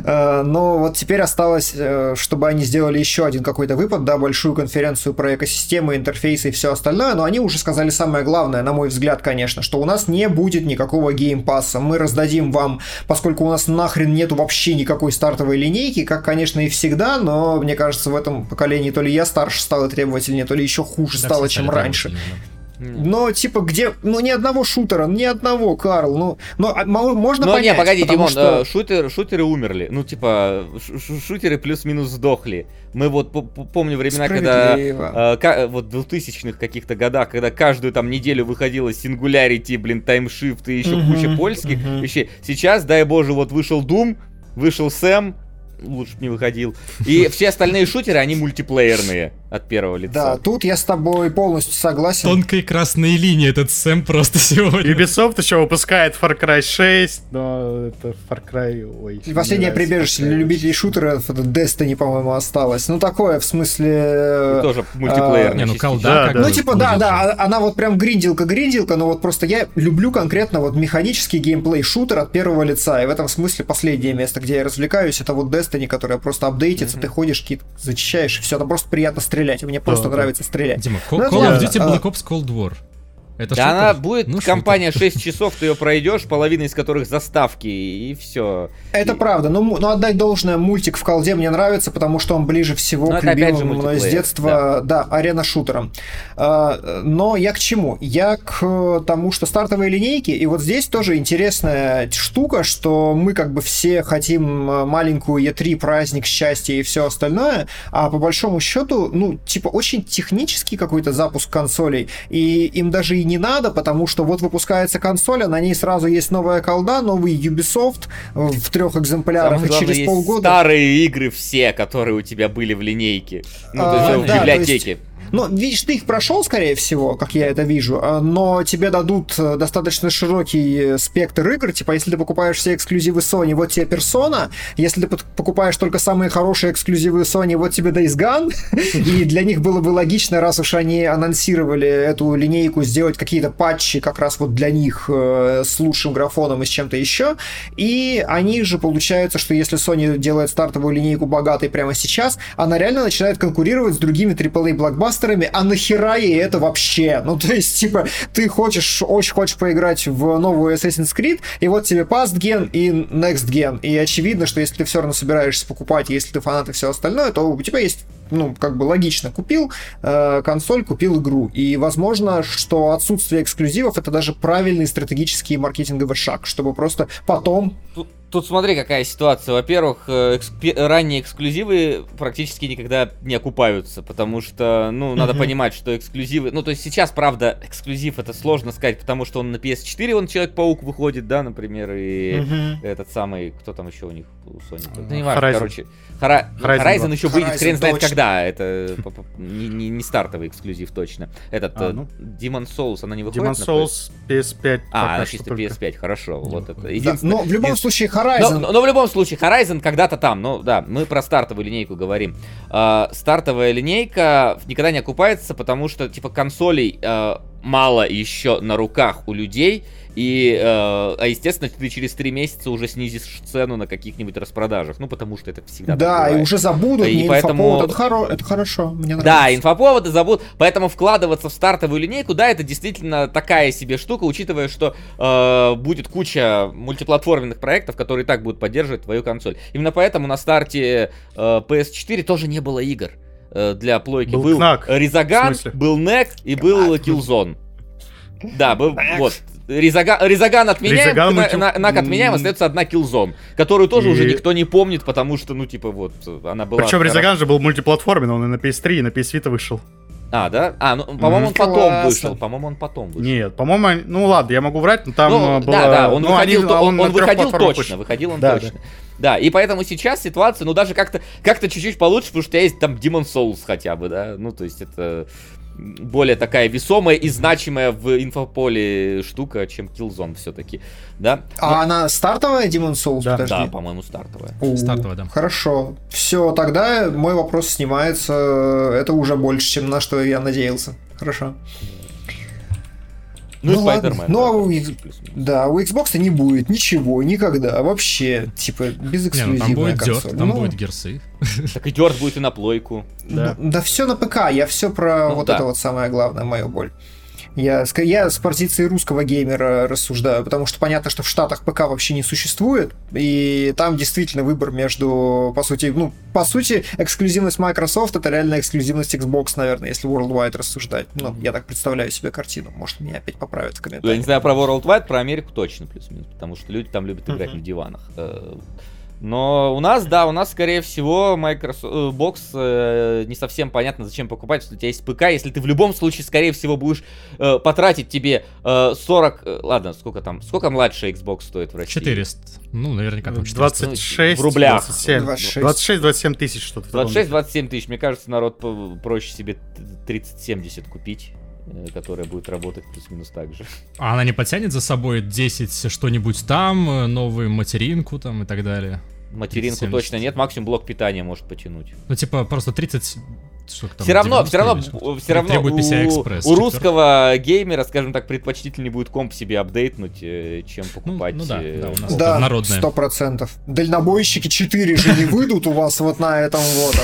А, Но вот теперь осталось, э, чтобы они сделали еще один какой-то выпад, да, большую конференцию про экосистемы, интерфейсы и все остальное, но они уже сказали самое главное, на мой взгляд, конечно, что у нас не будет никакого геймпасса. Мы раздадим вам, поскольку у нас нахрен нету вообще никакой стартовой линейки, как, конечно, и всегда, но мне кажется, в этом поколении то ли я старше стал и требовательнее, то ли еще Да, стало, чем раньше. требовательными, Но, типа, где... Ну, ни одного шутера, ни одного, Карл. Ну, ну а мо- можно Ну, понять, не, погоди, Димон, что... э, шутер, шутеры умерли. Ну, типа, шутеры плюс-минус сдохли. Мы вот помню времена, когда... Э, ка- вот в 2000-х каких-то годах, когда каждую там неделю выходила Singularity, блин, таймшифт и еще Мгм, куча польских мгм. вещей. Сейчас, дай боже, вот вышел Doom, вышел Сэм, лучше бы не выходил. И все остальные шутеры, они мультиплеерные от первого лица. Да, тут я с тобой полностью согласен. Тонкой красной линии этот Сэм просто сегодня. Ubisoft еще выпускает Far Cry 6, но это Far Cry... Ой, И Последнее прибежище для любителей шутеров, это Destiny, по-моему, осталось. Ну, такое, в смысле... И тоже мультиплеерный. Не, ну колда Да, как да. Ну, типа, да, да, а- она вот прям гринделка-гринделка, но вот просто я люблю конкретно вот механический геймплей шутер от первого лица, и в этом смысле последнее место, где я развлекаюсь, это вот Destiny, которая просто апдейтится, ты ходишь, какие-то зачищаешь, и все, там просто приятно стрелять, мне просто Да, нравится стрелять. Дима, Call, Call of. Duty А- Black Ops Cold War. Это Да шутер? она будет Ну, шутер. компания 6 часов, ты ее пройдешь, половина из которых заставки, и все. Это И- правда, ну, ну отдать должное, мультик в колде мне нравится, потому что он ближе всего Ну, к любимым мной с детства, да, арена-шутерам. А, Но я к чему? Я к тому, что стартовые линейки, и вот здесь тоже интересная штука, что мы как бы все хотим э, маленькую E3, праздник, счастье и все остальное, а по большому счету, ну, типа, очень технический какой-то запуск консолей, и им даже и не надо, потому что вот выпускается консоль, а на ней сразу есть новая колда, новый Ubisoft в трех экземплярах, Самое и через есть полгода... старые игры все, которые у тебя были в линейке. Ну, А, есть да, в то библиотеке. Ну, видишь, ты их прошел, скорее всего, как я это вижу, а, но тебе дадут э, достаточно широкий спектр игр. Типа, если ты покупаешь все эксклюзивы Sony, вот тебе Persona. Если ты покупаешь только самые хорошие эксклюзивы Sony, вот тебе Days Gone. И для них было бы логично, раз уж они анонсировали эту линейку, сделать какие-то патчи как раз вот для них э, с лучшим графоном и с чем-то еще. И они же, получается, что если Sony делает стартовую линейку богатой прямо сейчас, она реально начинает конкурировать с другими AAA-блокбастерами, а нахера ей это вообще? Ну, то есть, типа, ты хочешь, очень хочешь поиграть в новую Assassin's Creed, и вот тебе Past Gen и Next Gen. И очевидно, что если ты все равно собираешься покупать, если ты фанат и все остальное, то у тебя есть ну, как бы логично, купил э, консоль, купил игру. И возможно, что отсутствие эксклюзивов это даже правильный стратегический маркетинговый шаг, чтобы просто потом Тут, тут смотри, какая ситуация. Во-первых, э, экск- ранние эксклюзивы практически никогда не окупаются, потому что, ну, надо uh-huh. понимать, что эксклюзивы... Ну, то есть сейчас, правда, эксклюзив это сложно сказать, потому что он на PS4, он Человек-паук выходит, да, например, и uh-huh. этот самый... Кто там еще у них у Sony? Ну, не важно, короче. Хора... Horizon, Horizon еще выйдет, Horizon хрен знает точно. когда. Это не, не, не стартовый эксклюзив точно. Этот а, ну. Demon Souls, она не выходит? Demon Souls PS5. А, она чисто PS5, хорошо. Вот это. Да, но в любом случае Horizon... Но, но в любом случае Horizon когда-то там. Ну да, мы про стартовую линейку говорим. Uh, стартовая линейка никогда не окупается, потому что типа консолей uh, мало еще на руках у людей, и, э, а естественно, ты через три месяца уже снизишь цену на каких-нибудь распродажах. Ну, потому что это всегда Да, и уже забудут, и поэтому... это, хоро... это хорошо, мне нравится. Да, инфоповоды забудут. Поэтому вкладываться в стартовую линейку, да, это действительно такая себе штука, учитывая, что э, будет куча мультиплатформенных проектов, которые и так будут поддерживать твою консоль. Именно поэтому на старте э, PS4 тоже не было игр э, для плойки. Был, был Резаган, был Нек и был Killzone. Да, был, вот, Резага, Резаган отменяем, Резаган на, на, Нак отменяем, остается одна киллзон, которую тоже и... уже никто не помнит, потому что, ну, типа, вот, она была... Причем Резаган же был мультиплатформен, он и на PS3, и на PS Vita вышел. А, да? А, ну, по-моему, он потом вышел. По-моему, он потом вышел. Нет, по-моему, ну ладно, я могу врать, но там ну, было... Да, да, он ну, выходил, они, он, он выходил точно, вышел. выходил он да, точно. Да. да, и поэтому сейчас ситуация, ну, даже как-то как-то чуть-чуть получше, потому что у тебя есть там Demon Souls хотя бы, да, ну, то есть это более такая весомая и значимая в инфополе штука, чем Killzone все-таки, да? А Но... она стартовая Demon Souls? Да, Подожди. да по-моему, стартовая. У, стартовая, да. Хорошо. Все, тогда мой вопрос снимается. Это уже больше, чем на что я надеялся. Хорошо. Ну, ну ладно. Ну, а у, да, у Xbox не будет ничего, никогда, вообще, типа, без эксклюзивной Не, ну, там будет консоль. Dirt, там ну, будет герсы. Так и Dirt будет и на плойку. Да, да все на ПК, я все про ну, вот да. это вот самое главное, мою боль. Я, я с позиции русского геймера рассуждаю, потому что понятно, что в Штатах ПК вообще не существует, и там действительно выбор между, по сути, ну, по сути, эксклюзивность Microsoft это реально эксклюзивность Xbox, наверное, если Worldwide рассуждать. Ну, я так представляю себе картину. Может, меня опять поправят в комментариях. Я не знаю про Worldwide, про Америку точно плюс-минус, потому что люди там любят играть uh-huh. на диванах. Но у нас, да, у нас, скорее всего, Microsoft э, Box э, не совсем понятно, зачем покупать, если у тебя есть ПК, если ты в любом случае, скорее всего, будешь э, потратить тебе э, 40... Э, ладно, сколько там, сколько младший Xbox стоит в России? 400. Ну, наверняка там 400. 26 в рублях. 26-27 тысяч что-то. 26-27 тысяч. Мне кажется, народ проще себе 30-70 купить. Э, которая будет работать плюс-минус так же. А она не подтянет за собой 10 что-нибудь там, э, новую материнку там и так далее? Материнку 30, точно нет, максимум блок питания может потянуть. Ну, типа, просто 30 там, все равно, все равно, все равно у, у русского геймера, скажем так, предпочтительнее будет комп себе апдейтнуть, э, чем покупать. Ну, ну да, да, у нас да, народное. Сто процентов. Дальнобойщики 4 же не выйдут у вас вот на этом вот.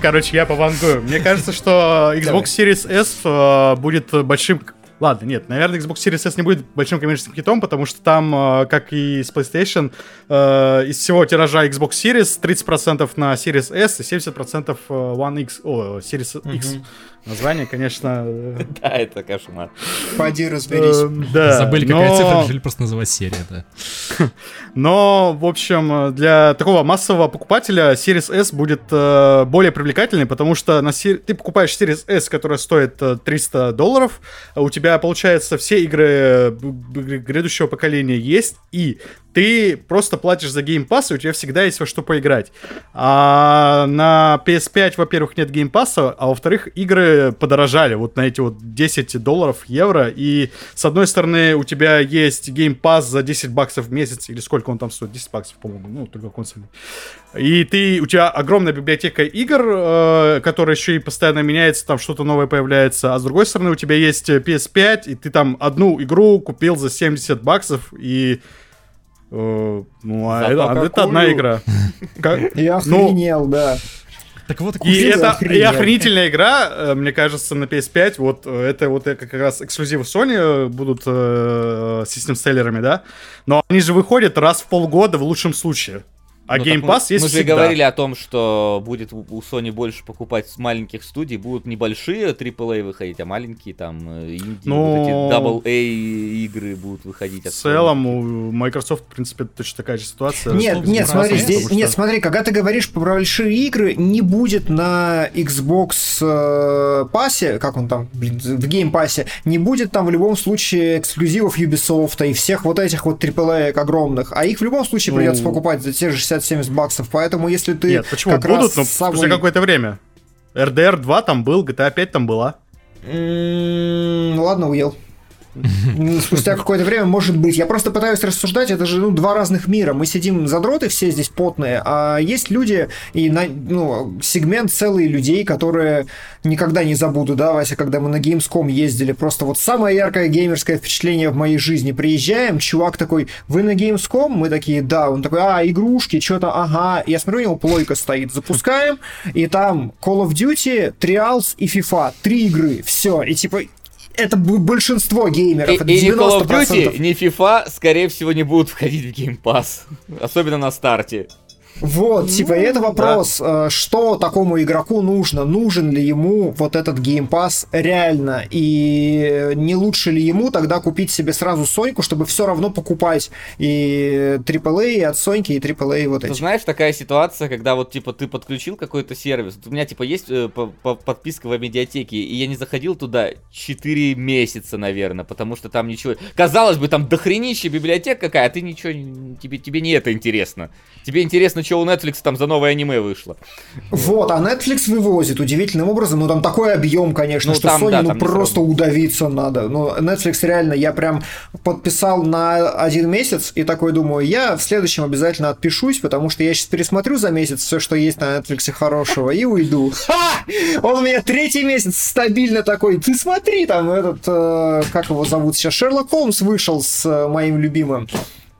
Короче, я повангую. Мне кажется, что Xbox Series S э, будет большим Ладно, нет, наверное, Xbox Series S не будет большим коммерческим хитом, потому что там, э, как и с PlayStation, э, из всего тиража Xbox Series 30% на Series S и 70% One X, о, Series X. Mm-hmm. Название, конечно... Да, это кошмар. Пойди разберись. Да, Забыли, какая цифра, решили просто называть серия, да. Но, в общем, для такого массового покупателя Series S будет э, более привлекательный, потому что на ты покупаешь Series S, которая стоит 300 э, долларов, у тебя, получается, все игры грядущего поколения есть, и ты просто платишь за Game Pass, и у тебя всегда есть во что поиграть. А на PS5, во-первых, нет Game Pass, а во-вторых, игры подорожали вот на эти вот 10 долларов, евро, и с одной стороны у тебя есть Game Pass за 10 баксов в месяц, или сколько он там стоит, 10 баксов, по-моему, ну, только консольный. И ты, у тебя огромная библиотека игр, э, которая еще и постоянно меняется, там что-то новое появляется, а с другой стороны у тебя есть PS5, и ты там одну игру купил за 70 баксов, и ну, а это, а это одна игра. Я ну, охренел, да. Так вот, и это и охренительная игра, э, мне кажется, на PS5. Вот э, это вот как раз эксклюзивы Sony будут э, систем-селлерами, да. Но они же выходят раз в полгода в лучшем случае. А ну, Game Pass мы, есть Мы всегда. же говорили о том, что будет у Sony больше покупать с маленьких студий, будут небольшие AAA выходить, а маленькие там э, инди, ну, вот эти AA игры будут выходить. В целом у Microsoft, в принципе, точно такая же ситуация. Нет, нет, смотри, здесь, что... нет, смотри, когда ты говоришь про большие игры, не будет на Xbox э, пассе, как он там, блин, в Game пассе, не будет там в любом случае эксклюзивов Ubisoft и всех вот этих вот AAA огромных, а их в любом случае ну... придется покупать за те же 60 60-70 баксов. Поэтому если ты... Нет, почему? Как Будут, но самый... спустя какое-то время. RDR 2 там был, GTA 5 там была. Ну ладно, уел. Спустя какое-то время, может быть. Я просто пытаюсь рассуждать, это же ну, два разных мира. Мы сидим задроты все здесь потные, а есть люди и на, ну, сегмент целый людей, которые никогда не забуду, да, Вася, когда мы на Gamescom ездили, просто вот самое яркое геймерское впечатление в моей жизни. Приезжаем, чувак такой, вы на Gamescom? Мы такие, да. Он такой, а, игрушки, что-то, ага. Я смотрю, у него плойка стоит. Запускаем, и там Call of Duty, Trials и FIFA. Три игры, все. И типа, это большинство геймеров. И, это и ни Call of Duty, ни FIFA, скорее всего, не будут входить в Game Pass. Особенно на старте. Вот, ну, типа, это вопрос, да. Э, что такому игроку нужно, нужен ли ему вот этот геймпас реально, и не лучше ли ему тогда купить себе сразу Соньку, чтобы все равно покупать и AAA от Соньки, и AAA вот эти. Ты знаешь, такая ситуация, когда вот, типа, ты подключил какой-то сервис, у меня, типа, есть э, подписка в медиатеке, и я не заходил туда 4 месяца, наверное, потому что там ничего... Казалось бы, там дохренища библиотека какая, а ты ничего... Тебе, тебе не это интересно. Тебе интересно, что у Netflix там за новое аниме вышло. Вот, а Netflix вывозит удивительным образом, ну там такой объем, конечно, ну, что там, Sony да, ну просто удавиться надо. Ну, Netflix реально, я прям подписал на один месяц и такой думаю, я в следующем обязательно отпишусь, потому что я сейчас пересмотрю за месяц все, что есть на Netflix хорошего, и уйду. Ха! Он у меня третий месяц стабильно такой, ты смотри, там этот, э, как его зовут сейчас, Шерлок Холмс вышел с э, моим любимым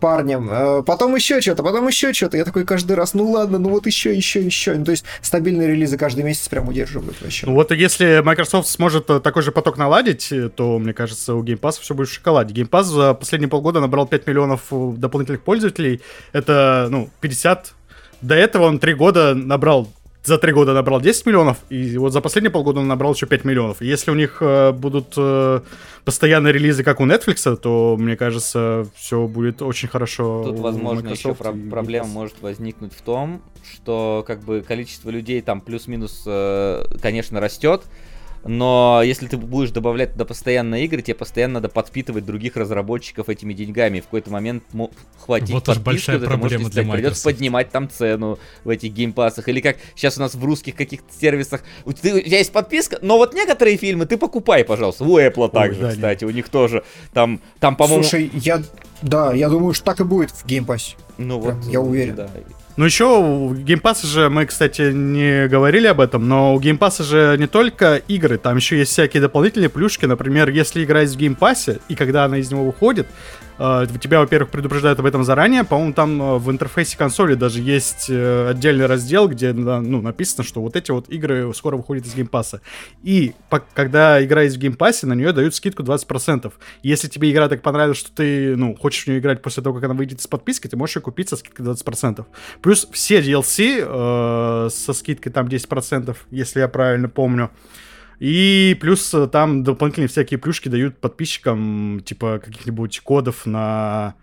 парнем, э, потом еще что-то, потом еще что-то. Я такой каждый раз, ну ладно, ну вот еще, еще, еще. Ну, то есть стабильные релизы каждый месяц прям удерживают вообще. Ну вот если Microsoft сможет э, такой же поток наладить, то, мне кажется, у Game Pass все будет в шоколаде. Game Pass за последние полгода набрал 5 миллионов э, дополнительных пользователей. Это, ну, 50 до этого он три года набрал за три года набрал 10 миллионов, и вот за последние полгода он набрал еще 5 миллионов. если у них э, будут э, постоянные релизы, как у Netflix, то, мне кажется, все будет очень хорошо. Тут, возможно, еще про- проблема может возникнуть в том, что как бы количество людей там плюс-минус, э, конечно, растет, но если ты будешь добавлять туда постоянно игры, тебе постоянно надо подпитывать других разработчиков этими деньгами. В какой-то момент хватить вот подписку, большая проблема может, для Microsoft. придется поднимать там цену в этих геймпасах. Или как сейчас у нас в русских каких-то сервисах. У тебя есть подписка, но вот некоторые фильмы ты покупай, пожалуйста. У Apple также, да, кстати, нет. у них тоже. Там, там по-моему... Слушай, я... Да, я думаю, что так и будет в Game Pass'е. Ну Прям, вот. Я уверен. Да. Ну еще у Game Pass же, мы, кстати, не говорили об этом, но у Game Pass же не только игры, там еще есть всякие дополнительные плюшки. Например, если играть в Game Pass, и когда она из него выходит, тебя, во-первых, предупреждают об этом заранее. По-моему, там э, в интерфейсе консоли даже есть э, отдельный раздел, где ну, написано, что вот эти вот игры скоро выходят из Game Pass'а. И когда игра есть в Game Pass'е, на нее дают скидку 20%. Если тебе игра так понравилась, что ты ну, хочешь в нее играть после того, как она выйдет из подписки, ты можешь ее купить со скидкой 20%. Плюс все DLC э, со скидкой там 10%, если я правильно помню. И плюс э, там дополнительные всякие плюшки дают подписчикам, типа каких-нибудь кодов на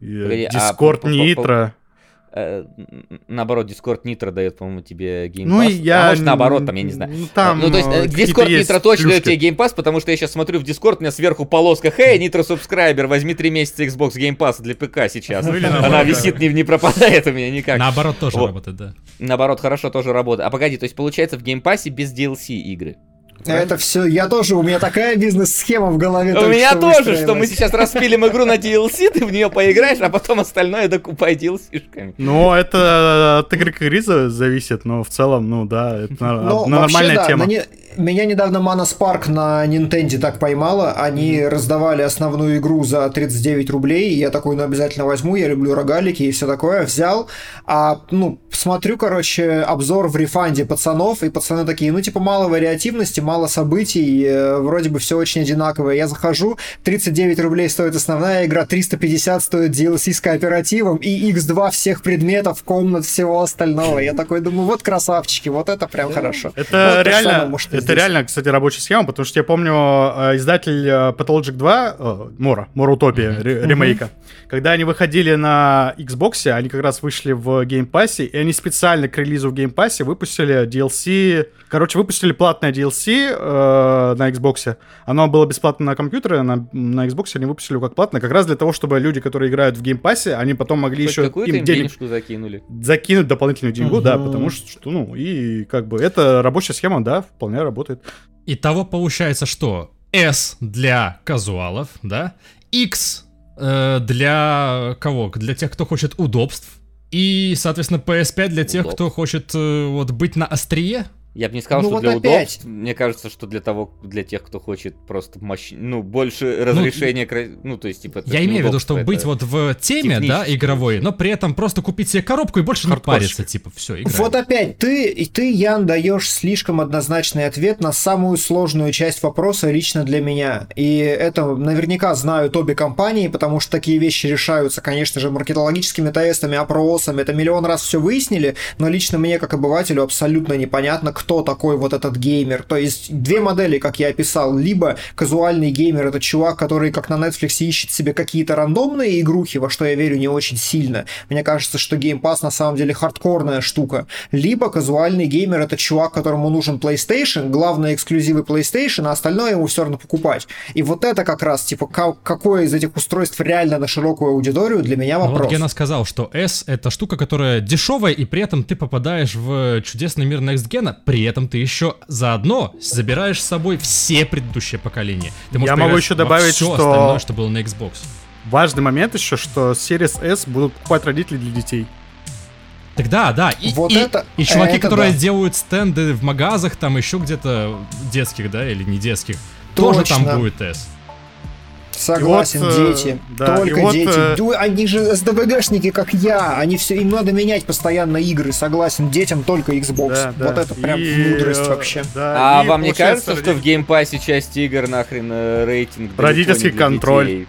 э, Discord а, Nitro. э, наоборот, Discord Nitro дает, по-моему, тебе Game Pass. Ну, и я... А может, наоборот, там, я не знаю. Ну, там, ну, то есть, Discord Nitro точно дает тебе Game Pass, потому что я сейчас смотрю в Discord, у меня сверху полоска, «Хей, Nitro Subscriber, возьми 3 месяца Xbox Game Pass для ПК сейчас». Ну, или Она висит, не, не пропадает у меня никак. Наоборот тоже Вот. работает, да. Наоборот, хорошо тоже работает. А погоди, то есть, получается, в Game Pass без DLC игры? Это все, я тоже, у меня такая бизнес-схема в голове. У меня что тоже, что мы сейчас распилим игру на DLC, ты в нее поиграешь, а потом остальное докупай DLC-шками. Ну, это от игры к игре зависит, но в целом, ну да, это Ну, нормальная тема. Меня недавно Mana Spark на Nintendo так поймала. Они раздавали основную игру за 39 рублей. И я такой, ну, обязательно возьму. Я люблю рогалики и все такое. Взял. А, ну, смотрю, короче, обзор в рефанде пацанов. И пацаны такие, ну, типа, мало вариативности, мало событий. э, Вроде бы все очень одинаковое. Я захожу, 39 рублей стоит основная игра, 350 стоит DLC с кооперативом. И X2 всех предметов, комнат, всего остального. Я такой думаю, вот красавчики, вот это прям хорошо. Это Вот же самое реально, может и это реально, кстати, рабочая схема, потому что я помню э, издатель э, Pathologic 2, э, Мора, Мора Утопия, ре- ремейка, когда они выходили на Xbox, они как раз вышли в Game Pass, и они специально к релизу в Game Pass выпустили DLC, короче, выпустили платное DLC э, на Xbox, оно было бесплатно на компьютере, на, на Xbox они выпустили как платное, как раз для того, чтобы люди, которые играют в Game Pass, они потом могли Хоть еще какую-то им им денег денежку закинули. закинуть дополнительную деньгу, да, Мгм. потому что, ну, и как бы это рабочая схема, да, вполне работает. Итого получается, что S для казуалов, да, X э, для кого? Для тех, кто хочет удобств. И, соответственно, PS5 для тех, Удобств. кто хочет э, вот быть на острие. Я бы не сказал, Ну что вот для опять. удобств. Мне кажется, что для того, для тех, кто хочет просто мощь, ну, больше разрешения, кра- ну, то есть, типа, это Я имею в виду, удобство, что быть вот в теме, да, игровой, но при этом просто купить себе коробку и больше не париться, типа, все, играем. Вот опять, ты, и ты, Ян, даешь слишком однозначный ответ на самую сложную часть вопроса лично для меня. И это наверняка знают обе компании, потому что такие вещи решаются, конечно же, маркетологическими тестами, опросами. Это миллион раз все выяснили, но лично мне, как обывателю, абсолютно непонятно, кто такой вот этот геймер. То есть две модели, как я описал. Либо казуальный геймер — это чувак, который, как на Netflix, ищет себе какие-то рандомные игрухи, во что я верю не очень сильно. Мне кажется, что Game Pass на самом деле хардкорная штука. Либо казуальный геймер — это чувак, которому нужен PlayStation, главные эксклюзивы PlayStation, а остальное ему все равно покупать. И вот это как раз, типа, ка- какое из этих устройств реально на широкую аудиторию, для меня Ну вопрос. Вот Гена сказал, что S это штука, которая дешевая, и при этом ты попадаешь в чудесный мир Next Gen, при этом ты еще заодно забираешь с собой все предыдущие поколения. Ты можешь Я могу еще добавить, всё что- остальное, что было на Xbox. Важный момент еще, что Series S будут покупать родители для детей. Так да, да. И, Вот и- это- и чуваки, это которые да. делают стенды в магазах, там еще где-то детских, да, или не детских, тоже там Точно. будет S. Согласен, И вот, э, дети. да, Только вот, дети. э, Ду- Они же СДВГшники, как я. Они все, им надо менять постоянно игры. Согласен, детям только Xbox. Да, да. Вот это прям И, мудрость э, вообще. да, А вам не кажется, что в Game Pass е часть игр нахрен э, рейтинг Родительский контроль. детей?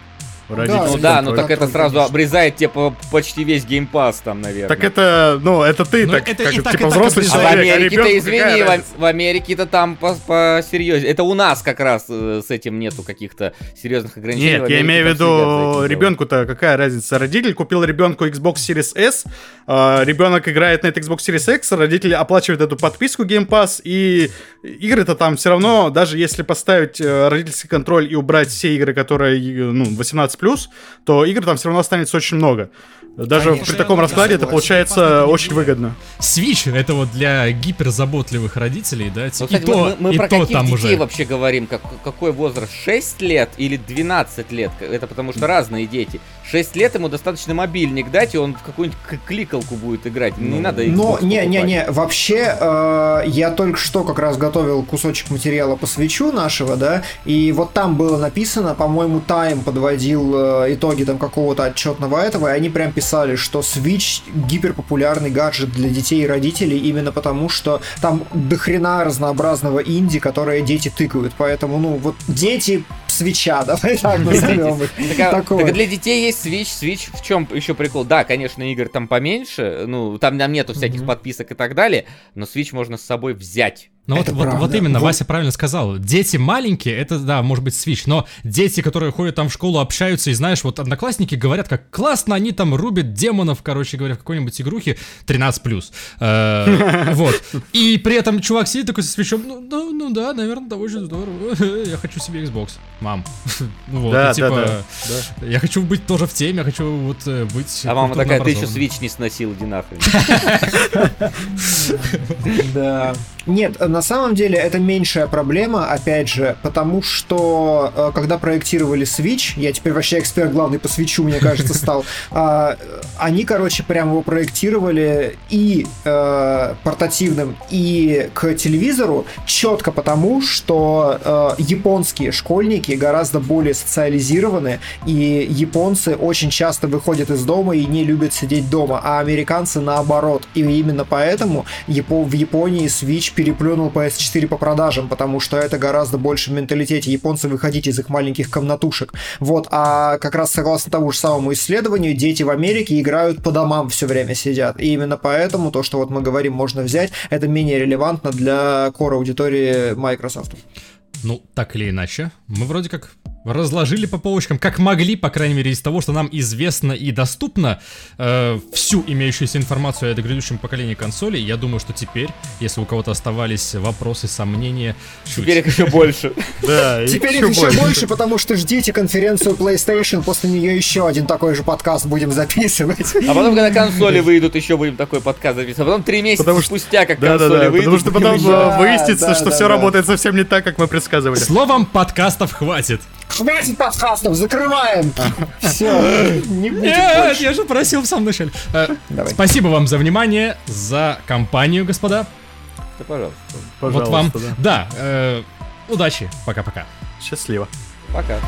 Родительский Ну да, ну так это сразу обрезает тебе по- почти весь Game Pass там, наверное. Так это, ну, это ты Ну, так, это как, и так, типа и так взрослый А в обрезает. человек, а Америке-то, ребенку извини, в, в Америке-то там по посерьезнее. Это у нас как раз э, с этим нету каких-то серьезных ограничений. В Нет, я имею в виду, ребенку-то какая разница? Родитель купил ребенку Xbox Series S, э, ребенок играет на Xbox Series X, родители оплачивают эту подписку Game Pass, и игры-то там все равно, даже если поставить э, родительский контроль и убрать все игры, которые, ну, 18+, то игр там все равно останется очень много. Даже Конечно, при таком раскладе это получается очень выгодно. Switch это вот для гиперзаботливых родителей, да, Ну, и кстати, то, мы, мы и про то каких там детей уже. вообще говорим? Как, какой возраст? 6 лет или 12 лет? Это потому что разные дети. 6 лет ему достаточно мобильник дать, и он в какую-нибудь кликалку будет играть. Не надо Но, не-не-не, вообще, э, я только что как раз готовил кусочек материала по свечу нашего, да, и вот там было написано, по-моему, Time подводил э, итоги там какого-то отчетного этого, и они прям писали, что Switch гиперпопулярный гаджет для детей и родителей именно потому, что там дохрена разнообразного инди, которые дети тыкают, поэтому, ну, вот дети свеча, давай так назовем их. Так, а- так для детей есть Switch. Switch в чем еще прикол? Да, конечно, игр там поменьше, ну, там, там нету всяких подписок и так далее, но Switch можно с собой взять. Ну вот, Это вот, правда. вот именно, Вот. Вася правильно сказал. Дети маленькие, это, да, может быть, Switch, но дети, которые ходят там в школу, общаются, и знаешь, вот одноклассники говорят, как классно они там рубят демонов, короче говоря, в какой-нибудь игрухе 13+. Э, Вот. И при этом чувак сидит такой со свечом, ну, ну, ну да, наверное, это очень здорово. Я хочу себе Xbox, мам. Ну Вот, Да, типа, я хочу быть тоже в теме, я хочу вот э, быть А мама такая, ты еще образованным». Switch не сносил, иди нахрен. Да. Нет, на самом деле это меньшая проблема, опять же, потому что э, когда проектировали Switch, я теперь вообще эксперт главный по свечу, мне кажется, стал, а, они, короче, прям его проектировали и э, портативным, и к телевизору четко потому, что э, японские школьники гораздо более социализированы, и японцы очень часто выходят из дома и не любят сидеть дома, а американцы наоборот. И именно поэтому в Японии Switch переплюнул PS4 по продажам, потому что это гораздо больше в менталитете. Японцы выходить из их маленьких комнатушек. Вот, а как раз согласно тому же самому исследованию, дети в Америке играют по домам все время сидят. И именно поэтому то, что вот мы говорим, можно взять, это менее релевантно для core аудитории Microsoft. Ну, так или иначе, мы вроде как разложили по полочкам, как могли, по крайней мере, из того, что нам известно и доступно, э, всю имеющуюся информацию о грядущем поколении консолей. Я думаю, что теперь, если у кого-то оставались вопросы, сомнения, чуть. Теперь их еще больше. Да, Теперь их еще больше, потому что ждите конференцию PlayStation, после нее еще один такой же подкаст будем записывать. А потом, когда консоли выйдут, еще будем такой подкаст записывать. А потом три месяца Потому что- спустя, как консоли выйдут, потому что потом э, выяснится, что все работает совсем не так, как мы предсказывали. Словом, подкастов хватит. Хватит подкастов, закрываем! Все, не будет Нет, я же просил в самом начале. Спасибо вам за внимание, за компанию, господа. Да, пожалуйста. вот вам. Да, э, удачи. Пока-пока. Счастливо. Пока.